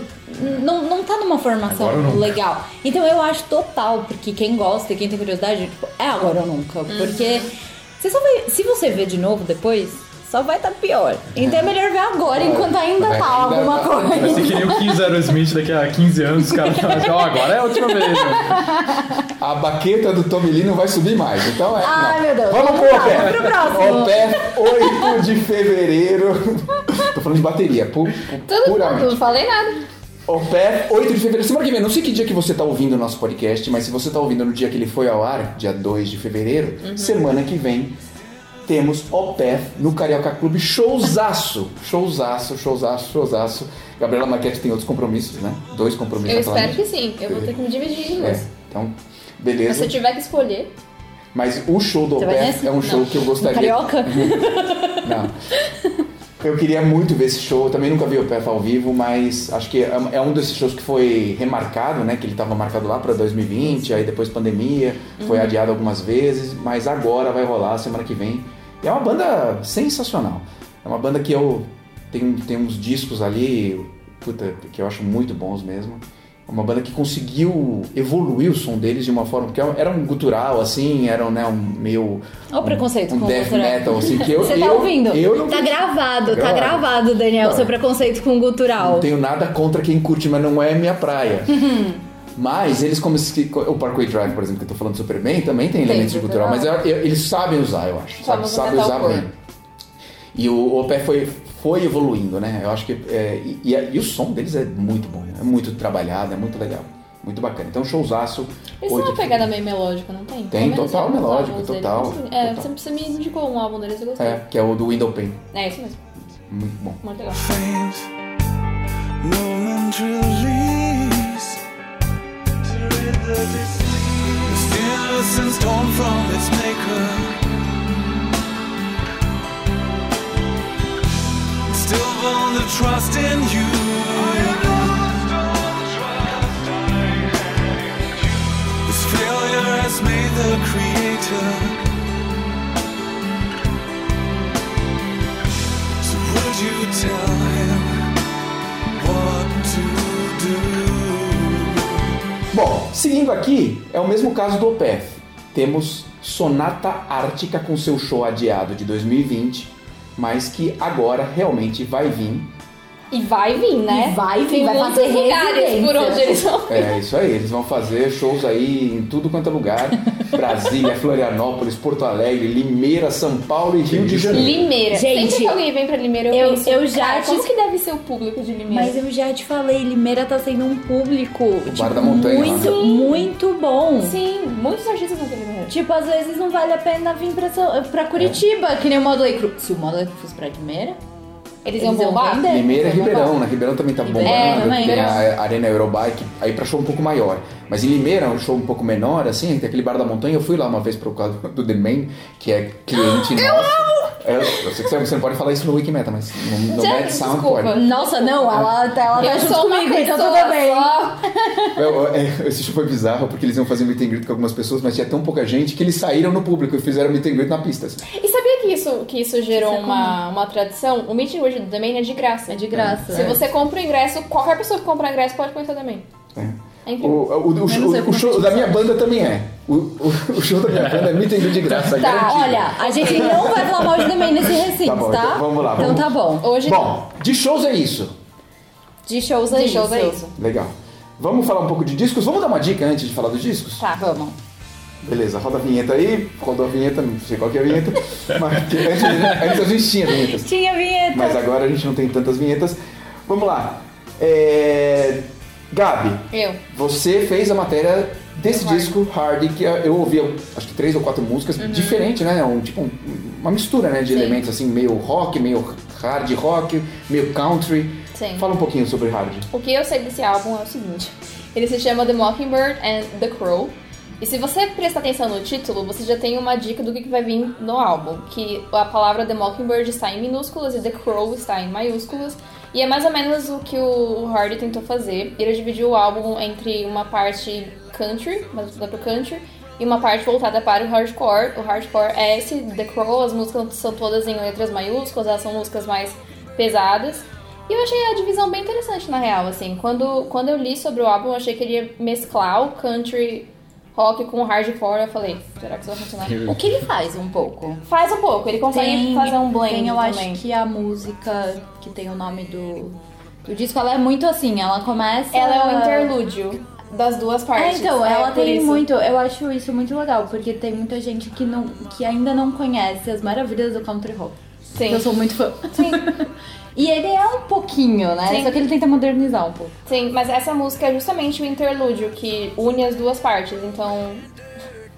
não, não tá numa formação legal. Então eu acho total, porque quem gosta e quem tem curiosidade, tipo, é agora ou nunca, porque você só vai, se você ver de novo depois, só vai estar pior. Então é melhor ver agora, enquanto ainda tá alguma tá. coisa. Vai ser que nem o Keith Aerosmith daqui a 15 anos, os caras falam assim, ó, agora é a última vez. Né? A baqueta do Tommy Lee não vai subir mais. Então é. Ai, não. meu Deus. Vamos Vamos pro lá, OPE. vamos pro próximo. OPE 8 de fevereiro. Tô falando de bateria, pu Tudo, puramente. não falei nada. OPE 8 de fevereiro. Semana que vem, não sei que dia que você tá ouvindo o nosso podcast, mas se você tá ouvindo no dia que ele foi ao ar, dia 2 de fevereiro, Uhum. semana que vem temos OPEF no Carioca Clube. Showzaço! Showzaço, showzaço, showzaço. Gabriela Marquete tem outros compromissos, né? Dois compromissos. Eu espero que sim. Eu vou ter que me dividir em É, duas. então, beleza. se eu tiver que escolher, Mas o show do nesse? é um show Não. que eu gostaria. Carioca? Não. (laughs) Eu queria muito ver esse show, eu também nunca vi o PF ao vivo, mas acho que é é um desses shows que foi remarcado, né? Que ele estava marcado lá para 2020, aí depois pandemia, foi Uhum. adiado algumas vezes, mas agora vai rolar semana que vem. E é uma banda sensacional. É uma banda que eu tenho, tem uns discos ali, puta, que eu acho muito bons mesmo. Uma banda que conseguiu evoluir o som deles de uma forma. Porque era um gutural, assim, era um, né, um meio. Olha o preconceito um com o death gutural. metal, assim, que eu. (laughs) Você tá eu- ouvindo? Eu não, tá gravado, tá Gravado. gravado, Daniel, Não. seu preconceito com gutural. não tenho nada contra quem curte, mas não é minha praia. (laughs) Mas eles, como se, o Parkway Drive, por exemplo, que eu tô falando super bem, também tem elementos de gutural. gutural, mas é- é- eles sabem usar, eu acho. Sabe, sabem usar bem. E o, o Opé foi, foi evoluindo, né? Eu acho que. é, e, e, e o som deles é muito bom, é muito trabalhado, é muito legal. Muito bacana. Então, showzaço. Têm oito uma pegada meio melódica, não tem? Tem, total melódico, total, É, total. você, você me indicou um álbum deles, eu gostei. É, que é o do Window Pane. É, isso mesmo. Muito bom. Muito legal. innocence torn from its maker. Still born to trust in you. This failure has made the creator. So would you tell him what to do? Bom, seguindo aqui, é o mesmo caso do Opeth. Temos Sonata Ártica com seu show adiado de 2020, mas que agora realmente vai vir. E vai vir, né? E vai vir, vai fazer lugares por onde eles vão. É isso aí, eles vão fazer shows aí em tudo quanto é lugar: (laughs) Brasília, Florianópolis, Porto Alegre, Limeira, São Paulo e Rio de Janeiro. Limeira. Gente, Sempre que alguém vem pra Limeira, eu, eu- penso, eu já cara, te- como que deve ser o público de Limeira? Mas eu já te falei, Limeira tá sendo um público tipo, Bar da Montanha, muito, né? muito bom. Sim, muitos artistas vão ter Limeira. Tipo, às vezes não vale a pena vir pra, pra Curitiba, que nem o Modley Crew. Se o Modley Crew fosse pra Limeira, Eles iam bombar? Limeira e iam Ribeirão, né? Ribeirão também tá Ribeirão bombando, também, tem a Arena Eurobike, aí pra show um pouco maior. Mas em Limeira, um show um pouco menor, assim, tem aquele bar da montanha, eu fui lá uma vez por causa (laughs) do The Man, que é cliente nosso. É, eu sei que você não pode falar isso no Wikimeta, mas no, no Mad Sound desculpa. pode. Nossa, não, ela, ela tá Eu junto comigo, então tudo bem. só. Eu- eu- é, esse show foi bizarro, porque eles iam fazer meet and greet com algumas pessoas, mas tinha tão pouca gente que eles saíram no público e fizeram meet and greet na pista. assim. E sabia que isso, que isso gerou Isso é uma, uma tradição? O Meet and Greet do Domain é de graça. É de graça. Se você compra o ingresso, qualquer pessoa que comprar ingresso pode conhecer o Domain. É. O, o, o, show, o show da minha banda também é. O, o, (laughs) o show da minha banda é greet de graça. Tá, garantido. olha, a gente não vai falar mal de também nesse recinto, Tá bom, tá? então vamos lá, Então vamos. tá bom. Hoje Bom, de shows é isso. De shows é de isso. shows é isso. Legal. Vamos falar um pouco de discos? Vamos dar uma dica antes de falar dos discos? Tá. Vamos. Beleza, roda a vinheta aí. Rodou a vinheta, não sei qual que é a vinheta. (laughs) mas antes, antes a gente tinha vinhetas. Tinha vinheta. Mas agora a gente não tem tantas vinhetas. Vamos lá. É... Gabi, Eu. você fez a matéria desse Hard. disco Hard, que eu ouvi acho que três ou quatro músicas, diferente, né? Um, tipo um- uma mistura né, de Uhum. Sim. elementos assim, meio rock, meio hard rock, meio country. Sim. Fala um pouquinho sobre Hard. O que eu sei desse álbum é o seguinte: ele se chama The Mockingbird and The Crow. E se você prestar atenção no título, você já tem uma dica do que que vai vir no álbum. Que a palavra The Mockingbird está em minúsculas e The Crow está em maiúsculas. E é mais ou menos o que o Hardy tentou fazer. Ele dividiu o álbum entre uma parte country, mais voltada pro country, e uma parte voltada para o hardcore. O hardcore é esse The Crow, as músicas são todas em letras maiúsculas, elas são músicas mais pesadas. E eu achei a divisão bem interessante, na real, assim. Quando, quando eu li sobre o álbum, eu achei que ele ia mesclar o country rock com o hardcore. Eu falei, será que isso vai funcionar? O que ele faz um pouco? Faz um pouco, ele consegue fazer um blend tem, eu também. acho que a música que tem o nome do, do disco, ela é muito assim, ela começa... Ela é o interlúdio das duas É, partes. então, é ela por tem isso. muito, eu acho isso muito legal, porque tem muita gente que, não, que ainda não conhece as maravilhas do country rock. Sim. Eu sou muito fã. Sim. (laughs) e ele é um pouquinho, né? Sim. Só que ele tenta modernizar um pouco. Sim, mas essa música é justamente o interlúdio que une as duas partes, então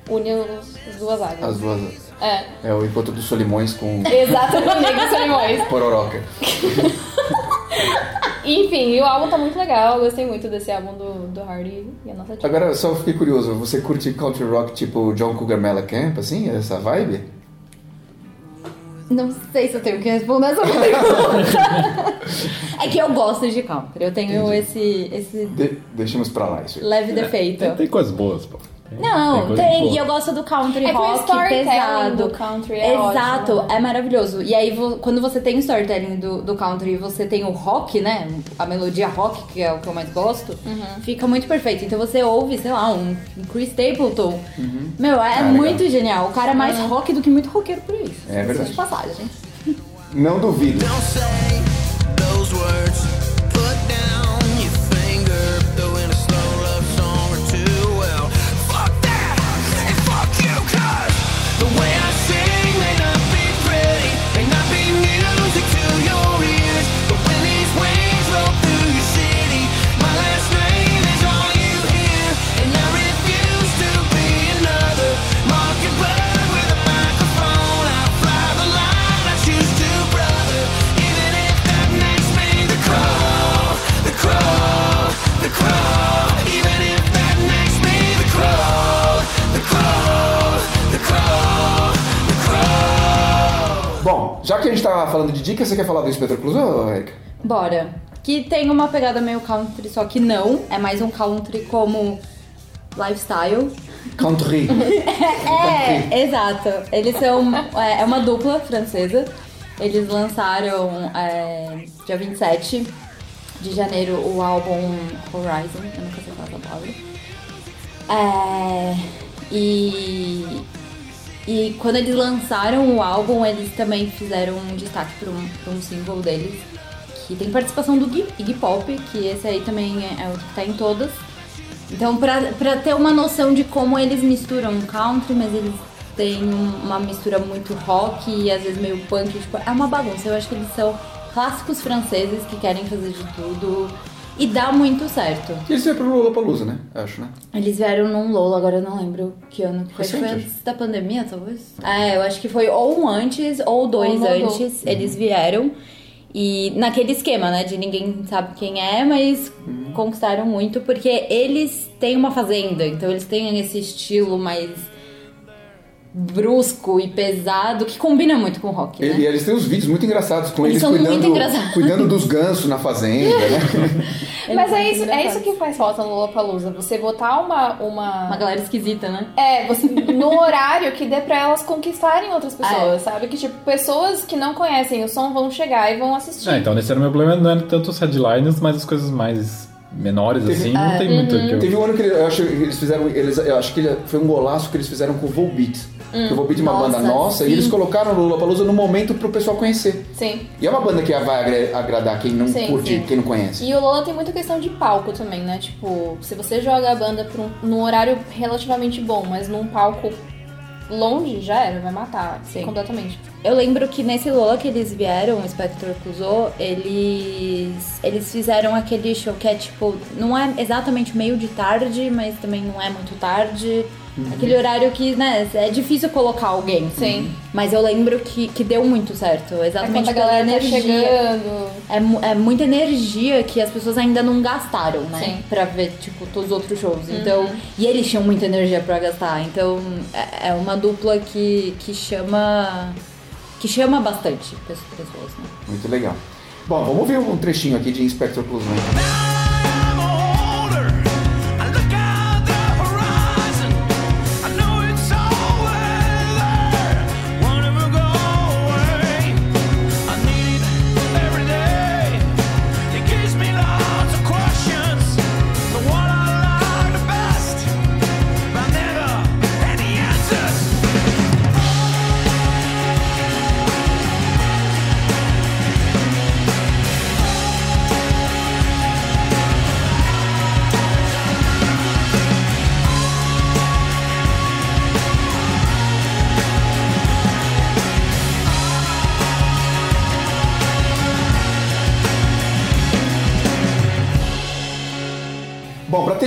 une os- as duas águas. As duas. É, É o Encontro dos Solimões com (laughs) exatamente, Solimões. (laughs) Pororoca. (laughs) Enfim, e o álbum tá muito legal, eu gostei muito desse álbum do, do Hardy e a nossa dica. Agora, eu só fiquei curioso, você curte country rock tipo John Cougar Mellencamp, assim? Essa vibe? Não sei se eu tenho que responder essa pergunta. é que eu gosto de country. Eu tenho Entendi. esse, esse De- deixemos pra lá isso aí. leve defeito. Tem, tem coisas boas, pô. Não, tem. boa. E eu gosto do country É que o rock storytelling pesado. do country é Exato, ótimo, é maravilhoso. E aí, quando você tem o storytelling do, do country e você tem o rock, né? A melodia rock, que é o que eu mais gosto, Uhum. fica muito perfeito. Então você ouve, sei lá, um Chris Stapleton. Meu, é Ah, legal. muito genial. O cara é mais rock do que muito roqueiro por isso. É verdade. De passagem. Não duvido. Don't say those words. Falando de dicas, você quer falar do Inspector Clouseau, ou, Erika? Bora. Que tem uma pegada meio country, só que não. É mais um country como lifestyle. Country. (laughs) É, exato. Eles são. É, é uma dupla francesa. Eles lançaram é, dia 27 de janeiro o álbum Horizon. Eu nunca sei falar essa palavra. É, e. E quando eles lançaram o álbum, eles também fizeram um destaque para um, um single deles, que tem participação do Iggy, Pop, que esse aí também é, é o que tá em todas. Então, pra ter uma noção de como eles misturam country, mas eles têm um- uma mistura muito rock e às vezes meio punk, tipo, é uma bagunça. Eu acho que eles são clássicos franceses que querem fazer de tudo e dá muito certo. Eles vieram pro Lollapalooza, né? Acho, né? Eles vieram num Lola, agora eu não lembro que ano que foi. Antes da pandemia, talvez? É, eu acho que foi ou um antes ou dois Ou antes. Eles vieram. E naquele esquema, né? De ninguém sabe quem é, mas conquistaram muito porque eles têm uma fazenda. Então eles têm esse estilo mais brusco e pesado que combina muito com o rock, né? E, e eles têm uns vídeos muito engraçados com Eles eles, são muito cuidando, engraçados. cuidando dos gansos na fazenda, né? (laughs) Mas é isso, é isso que faz falta no Lollapalooza. Você botar uma... uma... Uma galera esquisita, né? É, você, no horário que dê pra elas conquistarem outras pessoas, É. sabe? Que, tipo, pessoas que não conhecem o som vão chegar e vão assistir. Ah, então, nesse era o meu problema, não era tanto os headliners, mas as coisas mais menores, Teve- assim, não tem muito que eu... Teve um ano que eu acho que eles fizeram. Eles, eu acho que ele- foi um golaço que eles fizeram com o Volbeat. Porque o Volbeat é uma Nossa, banda nossa sim. e eles colocaram o Lollapalooza no momento pro pessoal conhecer. Sim. E é uma banda que vai agra- agradar quem não Sim, curte, sim. quem não conhece. E o Lola tem muita questão de palco também, né? Tipo, se você joga a banda pra um, num horário relativamente bom, mas num palco longe, já era, vai matar Sim. completamente. Eu lembro que nesse Lola que eles vieram, o Spectre Clouseau, eles, eles fizeram aquele show que é tipo, não é exatamente meio de tarde, mas também não é muito tarde. Aquele horário que, né, é difícil colocar alguém. Sim. Mas eu lembro que, que deu muito certo. É Exatamente quando a galera tá energia. chegando. É, é muita energia que as pessoas ainda não gastaram, né? Sim. Uhum. Pra ver, tipo, todos os outros shows. Então, e eles tinham muita energia pra gastar. Então, é, é uma dupla que, que chama. que chama bastante pe- pessoas, né? Muito legal. Bom, vamos ver um trechinho aqui de Inspector Clouseau.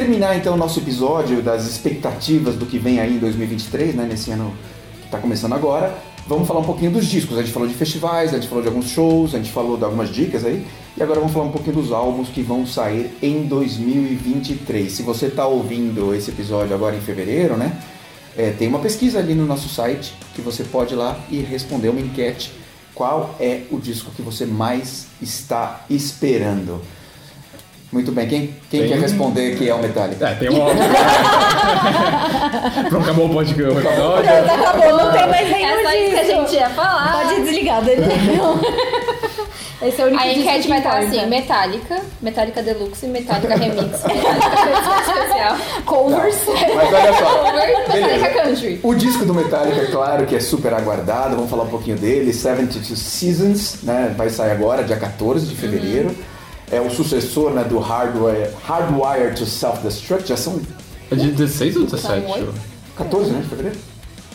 Terminar então o nosso episódio das expectativas do que vem aí em 2023, né, nesse ano que tá começando agora, vamos falar um pouquinho dos discos. A gente falou de festivais, a gente falou de alguns shows, a gente falou de algumas dicas aí, e agora vamos falar um pouquinho dos álbuns que vão sair em 2023. Se você tá ouvindo esse episódio agora em fevereiro, né, é, tem uma pesquisa ali no nosso site que você pode ir lá e responder uma enquete. Qual é o disco que você mais está esperando? Muito bem. Quem, quem Tem- quer responder que é o Metallica? É, tem um óbvio. (laughs) Pronto, acabou o podcast. o episódio. Acabou, não tem mais nenhum É só isso que a disso. gente ia falar. Pode desligar, Daniel. Esse é o único A enquete que vai estar assim, Metallica, Metallica Deluxe, Metallica (laughs) Remix, Metallica (laughs) Especial, Covers. Mas olha só. Cover, Metallica. Country. O disco do Metallica, é claro que é super aguardado, vamos falar um pouquinho dele. 72 Seasons, né? Vai sair agora, dia 14 de fevereiro. É o sucessor né, do Hardwire, Hardwire to Self-Destruct. Já são É de 16 ou 17? São oito. 14, né, de fevereiro?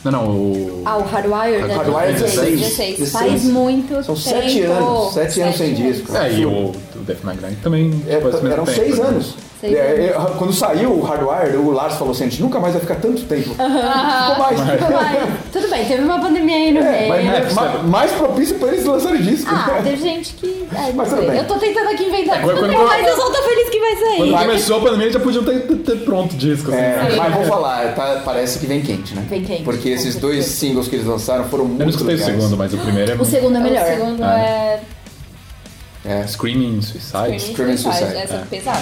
Não, não, o. Ah, o Hardwire, né? Hardwire 16. 16. Faz muito São tempo. sete anos. Sete anos sem disco. É, e o, o Death Magnetic também. É, eram tempo, seis né? anos. Seis É, é, quando saiu o Hardwire, o Lars falou assim: a gente nunca mais vai ficar tanto tempo. Ficou mais. Tudo bem, teve uma pandemia aí no É, mas meio. é, ma- mais propício pra eles lançarem disco. Ah, teve gente que. Ai, Mas tudo sei. bem. Eu tô tentando aqui inventar. Quando- Tudo quando- bem, mas eu só tô feliz que vai sair. Quando começou a pandemia, já podiam ter, ter, ter pronto o disco. Assim. É, mas vou falar, tá- parece que vem quente, né? Vem quente, Porque esses dois singles que eles lançaram foram Eu não muito escutei o segundo, mas o primeiro é. O segundo é melhor. O segundo Ah. é É. Screaming Suicide. Screaming Suicide, Essa é. é pesada.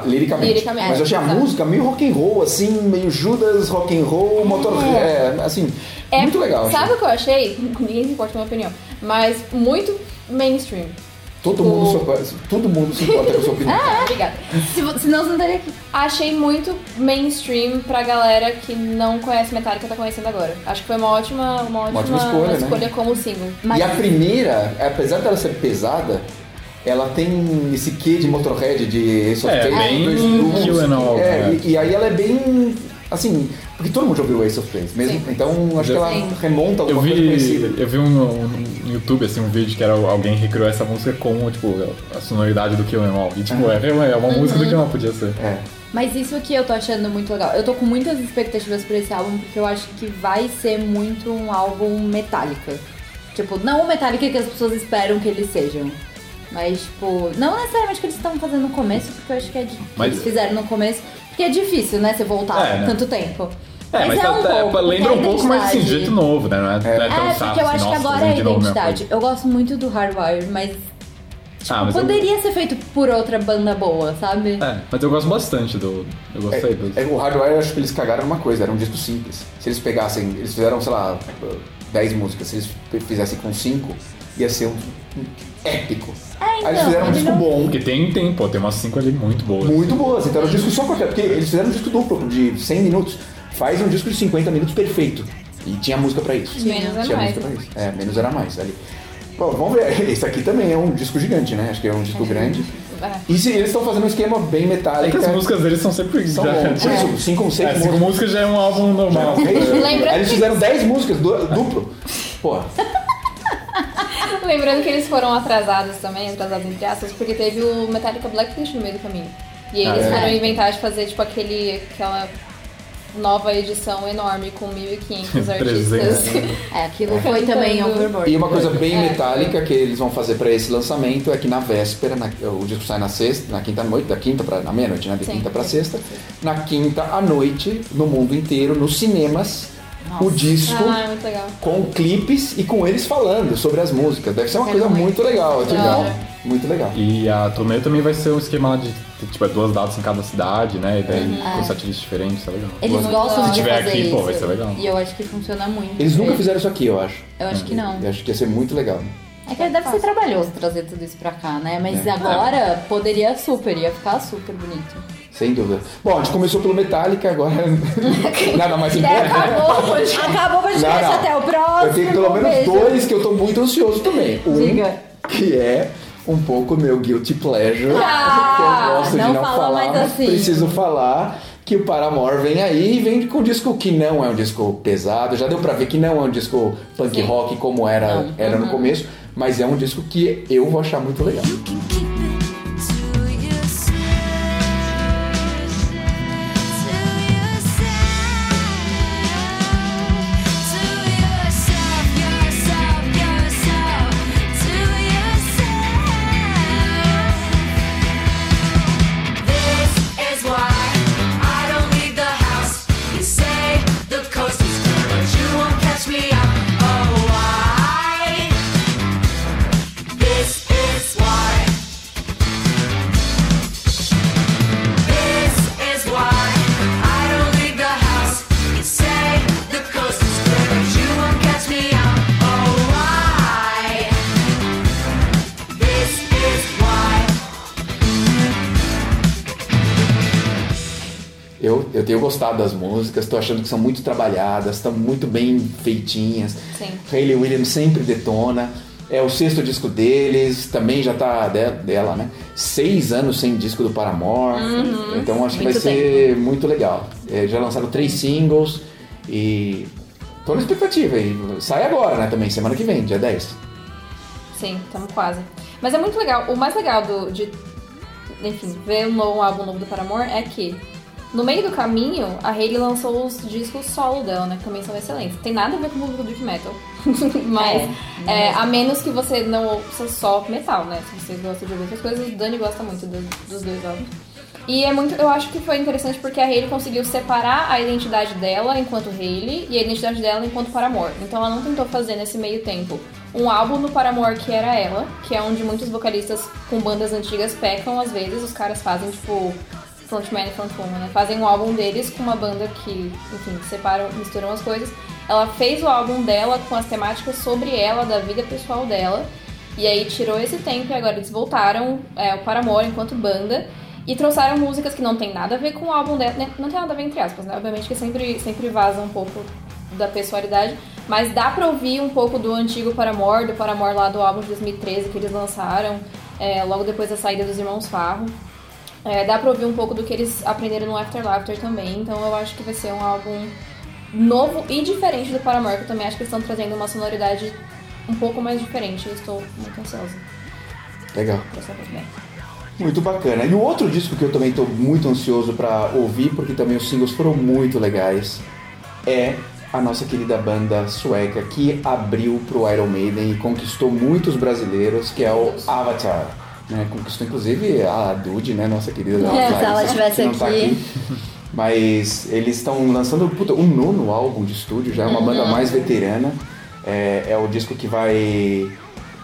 Ah, liricamente. Liricamente, Mas eu achei a exato. música meio rock and roll, assim, meio Judas rock and roll, motor. É, assim, É, muito legal. Sabe achei. o que eu achei? Ninguém se importa com a minha opinião. Mas muito mainstream. Todo tipo- mundo, se importa- todo mundo se importa com a sua opinião. (laughs) Ah, obrigada. Se, senão você não estaria aqui. Achei muito mainstream pra galera que não conhece Metallica tá conhecendo agora. Acho que foi uma ótima, uma ótima, ótima escolha, né? como single. Mas- E a primeira, apesar dela ser pesada, ela tem esse quê de Motorhead, de Ace of É, bem dois All, É, e, e aí ela é bem. Assim, porque todo mundo já ouviu Ace of Base, mesmo. Sim. Então acho que ela Sim. remonta a Eu alguma coisa vi, parecida. eu vi um, um- no YouTube assim, um vídeo que era alguém recriou essa música com tipo, a sonoridade do Kill Em All. E tipo, é, é uma música do que não podia ser. É. Mas isso que eu tô achando muito legal. Eu tô com muitas expectativas por esse álbum, porque eu acho que vai ser muito um álbum Metallica. Tipo, não o Metallica que as pessoas esperam que eles sejam. Mas, tipo, não necessariamente que eles estão fazendo no começo, porque eu acho que é de, que Mas- eles fizeram no começo. Porque é difícil, né? Você voltar É, né? tanto tempo. É, mas, é um tá- pouco, lembra um a pouco, mas assim, de jeito novo, né? Não é, não é tão É, saco, porque eu assim, acho que agora é a identidade. Eu gosto muito do Hardwire, mas, tipo, Ah, mas eu- poderia ser feito por outra banda boa, sabe? É, mas eu gosto bastante do. Eu gostei do. É, o Hardwire, eu acho que eles cagaram numa coisa, era um disco simples. Se eles pegassem, eles fizeram, sei lá, 10 músicas, se eles fizessem com 5, ia ser um, um épico. Aí eles então, fizeram um disco não- bom, Porque tem, tem, pô, tem umas 5 ali muito boas. muito boas. Então era um disco só aquela, porque eles fizeram um disco duplo de 100 minutos. Faz um disco de 50 minutos perfeito. E tinha música pra isso. Menos é tinha mais. música pra isso. É, menos era mais ali. Bom, vamos ver. (laughs) Esse aqui também é um disco gigante, né? Acho que é um disco grande. É. E se, eles estão fazendo um esquema bem É metálico. que as músicas deles são sempre. São já- bons. Por isso, 5 ou 6 É, cinco músicas. músicas já é um álbum normal. Aí eles fizeram 10 músicas du- duplo. (laughs) Porra. Lembrando que eles foram atrasados também, atrasados entre aspas, porque teve o Metallica Blacklist no meio do caminho. E eles Ah, é? foram inventar de fazer, tipo, aquele, aquela nova edição enorme com 1.500 (laughs) artistas. 300. (laughs) É, aquilo foi também overboard. E uma coisa bem É. metálica que eles vão fazer pra esse lançamento é que na véspera, na- o disco sai na sexta, na quinta noite, da quinta pra, na meia-noite, né? De Sim. quinta pra sexta. Na quinta à noite, no mundo inteiro, nos cinemas, o disco Ah, é muito com clipes e com eles falando sobre as músicas. Deve ser uma coisa muito legal, Da legal. hora. Muito legal. E a turnê também vai ser um esquema de tipo, é duas datas em cada cidade, né? E daí com setlists diferentes, isso é legal. Eles Boa. gostam Se de tiver fazer aqui, isso. pô, vai ser legal. E eu acho que funciona muito. Eles nunca fizeram isso aqui, eu acho. Eu acho que não. Eu acho que ia ser muito legal. É que deve ser trabalhoso trazer tudo isso pra cá, né? Mas É. agora poderia super, ia ficar super bonito. Sem dúvida. Bom, a gente começou pelo Metallica, agora (laughs) nada mais É, importa. acabou, pode- (laughs) Acabou pra gente Não, não. até o próximo. Eu tenho pelo menos Beijo. dois que eu tô muito ansioso também. Um, Diga. que é um pouco meu guilty pleasure, Ah, que eu gosto não de não fala falar, mais mas assim. preciso falar que o Paramore vem aí e vem com um disco que não é um disco pesado, já deu pra ver que não é um disco punk Sim. rock como era, Não. era no começo, mas é um disco que eu vou achar muito legal. Gostado das músicas, tô achando que são muito trabalhadas, estão muito bem feitinhas. Sim. Hayley Williams sempre detona. É o sexto disco deles, também já tá de- dela, né? Seis anos sem disco do Paramore. Então acho que vai Muito ser muito legal. É, já lançaram três singles e tô na expectativa. E sai agora, né? Também, semana que vem, dia 10. Sim, estamos quase. Mas é muito legal. O mais legal do, de, enfim, ver um novo álbum novo do Paramore é que no meio do caminho, a Hayley lançou os discos solo dela, né? Que também são excelentes. Tem nada a ver com o do death metal. (laughs) Mas, É, é, a menos que você não ouça só metal, né? Se vocês gostam de outras coisas, o Dani gosta muito do- dos dois álbuns. E é muito, eu acho que foi interessante porque a Hayley conseguiu separar a identidade dela enquanto Hayley e a identidade dela enquanto Paramore. Então ela não tentou fazer nesse meio tempo um álbum no Paramore que era ela, que é onde muitos vocalistas com bandas antigas pecam às vezes, os caras fazem tipo frontman e frontwoman, né? Fazem um álbum deles com uma banda que, enfim, separam, misturam as coisas. Ela fez o álbum dela com as temáticas sobre ela, da vida pessoal dela. E aí tirou esse tempo e agora eles voltaram é, o Paramore enquanto banda e trouxeram músicas que não tem nada a ver com o álbum dela, né? não tem nada a ver entre aspas, né? Obviamente que sempre, sempre vaza um pouco da pessoalidade, mas dá pra ouvir um pouco do antigo Paramore, do Paramore lá do álbum de 2013 que eles lançaram, é, logo depois da saída dos Irmãos Farro. É, dá pra ouvir um pouco do que eles aprenderam no After Laughter também, então eu acho que vai ser um álbum novo e diferente do Paramore, que eu também acho que eles estão trazendo uma sonoridade um pouco mais diferente. Eu estou muito ansiosa Legal. Muito bacana. E o outro disco que eu também estou muito ansioso para ouvir, porque também os singles foram muito legais, é a nossa querida banda sueca que abriu pro Iron Maiden e conquistou muitos brasileiros, que é o Avatar. Né? Conquistou inclusive a Dude, né? Nossa querida É, se ela que tivesse não tá aqui. Mas eles estão lançando puta, o nono álbum de estúdio, já é uma banda mais veterana. É, é o disco que vai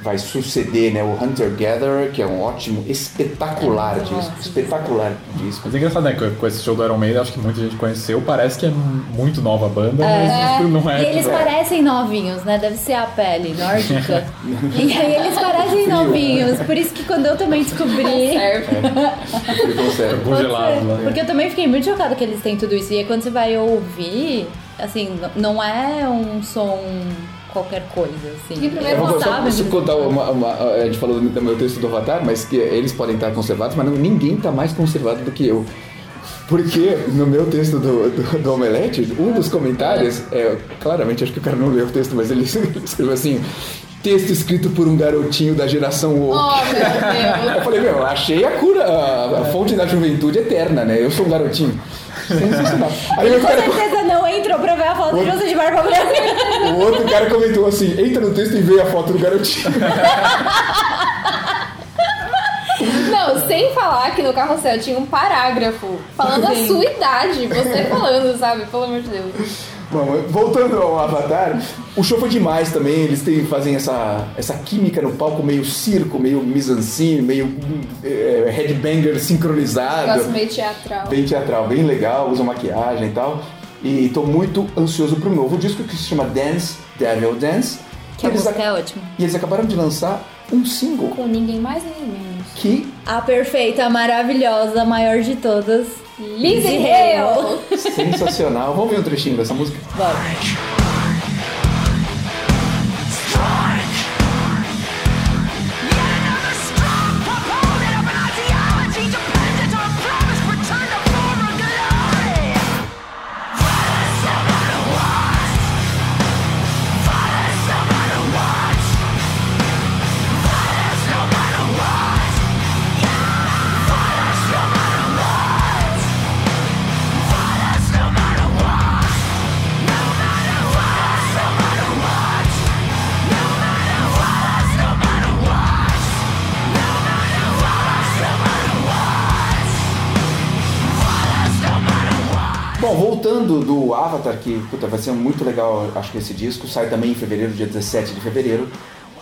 vai suceder né, o Hunter Gatherer, que é um ótimo, espetacular É disco, espetacular disco. Mas é engraçado, né? que Com esse show do Iron Maiden, acho que muita gente conheceu. Parece que é muito nova a banda, mas não é. E eles É. parecem novinhos, né? Deve ser a pele nórdica. (laughs) e aí eles parecem Frio. novinhos. Por isso que quando eu também descobri. Serve. Ficou sério. Congelado lá. Porque eu também fiquei muito chocada que eles têm tudo isso. E aí quando você vai ouvir, assim, não é um som qualquer coisa, assim. E primeiro Eu sabe? só contar uma, uma- A gente falou do meu texto do Avatar, mas que eles podem estar conservados, mas não, ninguém está mais conservado do que eu. Porque no meu texto do, do, do Omelete, um dos comentários, é, claramente acho que o cara não leu o texto, mas ele (laughs) escreveu assim: texto escrito por um garotinho da geração woke. Oh. Eu falei, meu, achei a cura, a, a fonte da juventude eterna, né? Eu sou um garotinho. Sensacional. Aí o Com cara, certeza não entrou pra ver a foto de você de barba branca. o outro cara comentou assim: entra no texto e vê a foto do garotinho. Não, sem falar que no carrossel tinha um parágrafo falando a sua idade. Você falando, sabe? Pelo amor de Deus. Bom, voltando ao Avatar, o show foi demais também. Eles têm, fazem essa, essa química no palco, meio circo, meio mise-en-scène, meio é, headbanger sincronizado. Negócio meio teatral. Bem teatral, bem legal, usa maquiagem e tal. E tô muito ansioso pro novo disco que se chama Dance, Devil Dance. Que a eles música ac- é ótima. E eles acabaram de lançar um single Com ninguém mais, ninguém menos. que A perfeita, a maravilhosa, a maior de todas. Lizzie Hale! sensacional. Vamos ver um trechinho dessa música? Bora. Do Avatar, que puta, vai ser muito legal, acho que esse disco, sai também em fevereiro, dia 17 de fevereiro.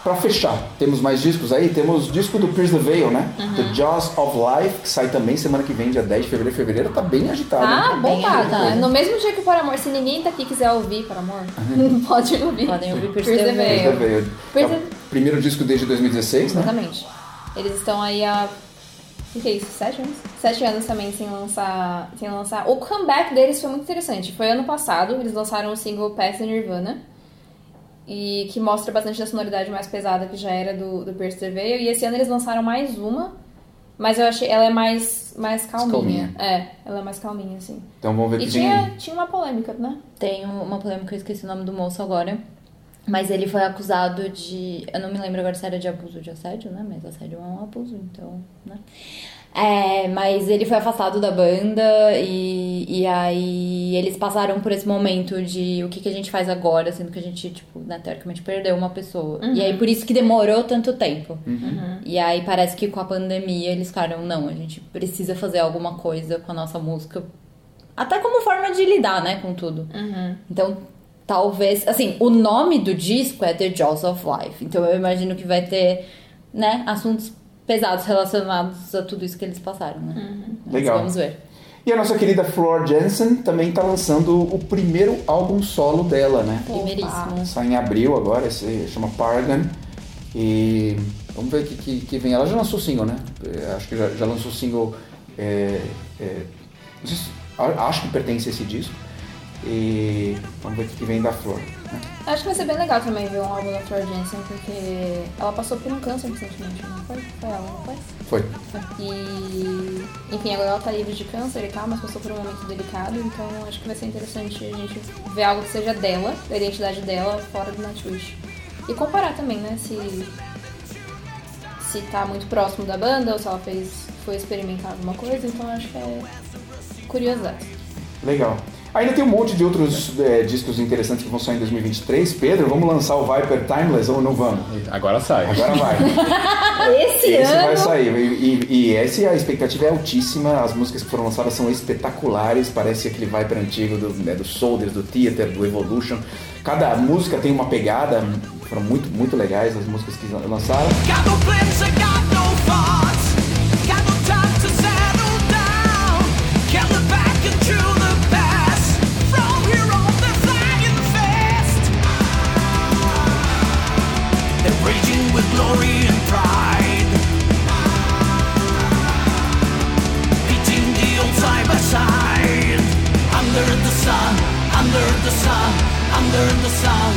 Pra fechar, temos mais discos aí? Temos disco do Pierce the Veil, né? The Jaws of Life, que sai também semana que vem, dia 10 de fevereiro. Fevereiro tá bem agitado. Ah, hein? bem bombado. agitado. né? No mesmo dia que o Paramore, se ninguém daqui quiser ouvir Paramore, (laughs) pode ouvir. Podem ouvir Pierce Pierce the the Pierce Veil. the Veil. Pierce É o primeiro disco desde 2016, né? Exatamente. Eles estão aí há. O que é isso? Sete anos? Sete anos também sem lançar. Sem lançar. O comeback deles foi muito interessante. Foi ano passado, eles lançaram o single Pass the Nirvana. E que mostra bastante da sonoridade mais pesada que já era do, do Pierce the Veil. E esse ano eles lançaram mais uma. Mas eu achei ela é mais, mais calminha. calminha. É, ela é mais calminha, assim. Então vamos ver E que tinha, aí. tinha uma polêmica, né? Tem uma polêmica, eu esqueci o nome do moço agora. Mas ele foi acusado de. Eu não me lembro agora se era de abuso de assédio, né? Mas assédio é um abuso, então, né? É, mas ele foi afastado da banda e, e aí eles passaram por esse momento de o que, que a gente faz agora, sendo que a gente, tipo, né, teoricamente perdeu uma pessoa. E aí por isso que demorou tanto tempo. E aí parece que com a pandemia eles ficaram, não, a gente precisa fazer alguma coisa com a nossa música. Até como forma de lidar, né, com tudo. Então, talvez. Assim, o nome do disco é The Jaws of Life. Então, eu imagino que vai ter, né, assuntos pesados relacionados a tudo isso que eles passaram, né? Mas Legal. Vamos ver. E a nossa querida Flor Jensen também tá lançando o primeiro álbum solo dela, né? Primeiríssimo. Sai em abril agora, esse chama Pargan. E vamos ver o que, que, que vem. Ela já lançou o single, né? É, Acho que já, já lançou o single. é, é, se- acho que pertence a esse disco. E vamos ver o que, vem da Flor. né? Acho que vai ser bem legal também ver um álbum da Flor Jensen, porque ela passou por um câncer recentemente, não foi? Foi ela, não foi? Foi. E, enfim, agora ela tá livre de câncer e tal, mas passou por um momento delicado, então acho que vai ser interessante a gente ver algo que seja dela, da identidade dela, fora do Nightwish. E comparar também, né, se, se tá muito próximo da banda ou se ela fez, foi experimentar alguma coisa, então acho que é curiosidade. Legal. Ainda tem um monte de outros é, discos interessantes que vão sair em 2023. Pedro, vamos lançar o Viper Timeless ou não vamos? Agora sai. Agora vai. (laughs) Esse, Esse ano. vai sair. E, e, e essa a expectativa é altíssima. As músicas que foram lançadas são espetaculares. Parece aquele Viper antigo do, né, do Soldiers, do Theater, do Evolution. Cada música tem uma pegada. Foram muito, muito legais as músicas que lançaram. Got no plans, I got no. Under the sun.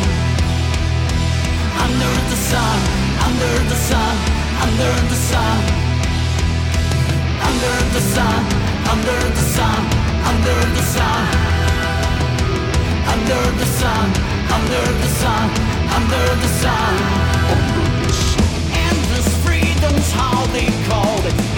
Under the sun, under the sun, under the sun. Under the sun, under the sun, under the sun. Under the sun, under the sun, under the sun. Endless freedom's how they called it.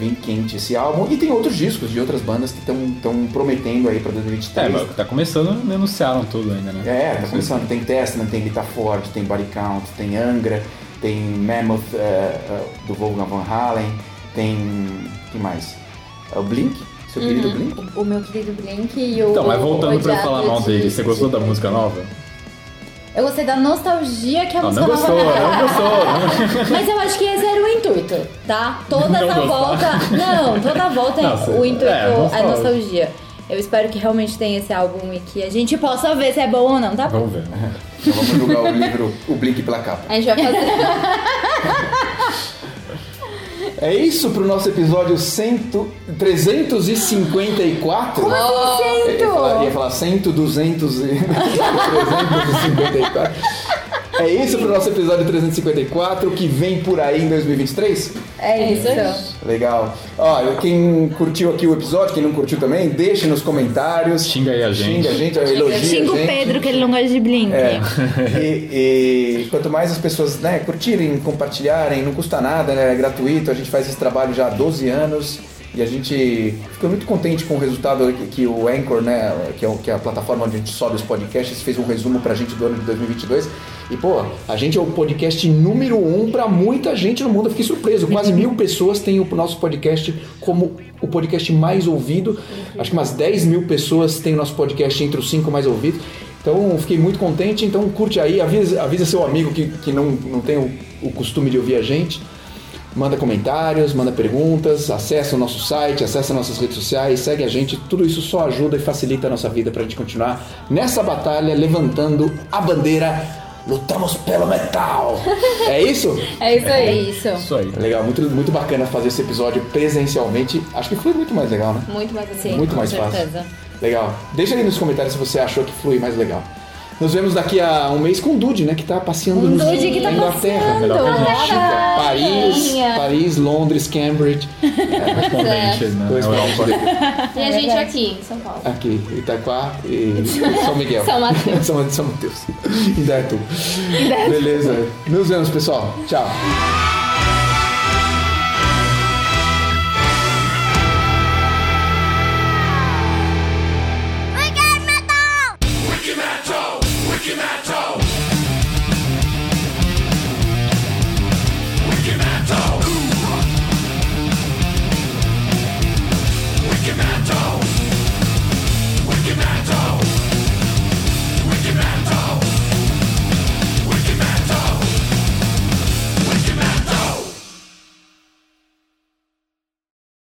Vir quente esse álbum. E tem outros discos de outras bandas que estão prometendo aí pra 2023. É, mas tá começando, não anunciaram tudo ainda, né? É, tá começando. Tem Testament, tem Guitar Ford, tem Body Count, tem Angra, tem Mammoth eh, eh, do Wolfgang Van Halen, tem. que mais? É o Blink Seu querido Blink? O meu querido Blink e o. Então, mas voltando pra eu falar mal de- dele, você gostou da música nova? Eu gostei da nostalgia que a Não, música não gostou, dá. não gostou. (laughs) Mas eu acho que esse era o intuito, tá? Toda Não essa volta. Não, toda volta Não, você- o intuito é, é, nostalgia. nostalgia. Eu espero que realmente tenha esse álbum e que a gente possa ver se é bom ou não, tá? Vamos ver. Então vamos julgar o livro, o Blink pela capa. A gente vai fazer. (laughs) É isso pro nosso episódio 100, 354? Como assim, Eu ia falar, ia cento? falar 100, 200 e (laughs) 354. É isso pro nosso episódio 354 que vem por aí em 2023? É isso aí. isso. Legal. Ó, quem curtiu aqui o episódio, quem não curtiu também, deixe nos comentários. Xinga aí a gente. Xinga a gente, elogia Xinga a o gente. Pedro que ele não gosta de Blink. É. E, e quanto mais as pessoas né, curtirem, compartilharem, não custa nada, né, é gratuito. A gente faz esse trabalho já há 12 anos e a gente fica muito contente com o resultado que, que o Anchor, né, que é, o- que é a plataforma onde a gente sobe os podcasts, fez um resumo pra gente do ano de 2022. E, pô, a gente é o podcast número um pra muita gente no mundo. Eu fiquei surpreso. Quase mil pessoas têm o nosso podcast como o podcast mais ouvido. Acho que umas 10 mil pessoas têm o nosso podcast entre os cinco mais ouvidos. Então, fiquei muito contente. Então, curte aí, avisa, avisa seu amigo que, que não, não tem o, o costume de ouvir a gente. Manda comentários, manda perguntas, acessa o nosso site, acessa nossas redes sociais, segue a gente. Tudo isso só ajuda e facilita a nossa vida pra gente continuar nessa batalha, levantando a bandeira. Lutamos pelo metal! É isso? (laughs) É isso É aí. isso. Isso aí. Legal, muito, muito bacana fazer esse episódio presencialmente. Acho que foi muito mais legal, né? Muito mais assim. Sim, Muito com mais fácil. certeza. Legal. Deixa aí nos comentários se você achou que flui mais legal. Nos vemos daqui a um mês com o Dude, né? Que tá passeando Um nos- Dude que tá na Inglaterra. passeando. Melhor que a gente. Chica. Paris. Paris, Londres, Cambridge. Correspondente na Correspondente Europa. E a gente aqui em São Paulo. Aqui, Itaquá e (laughs) São Miguel. São Mateus. São, São Mateus. (laughs) Indaiatu. Beleza. Nos vemos, pessoal. Tchau.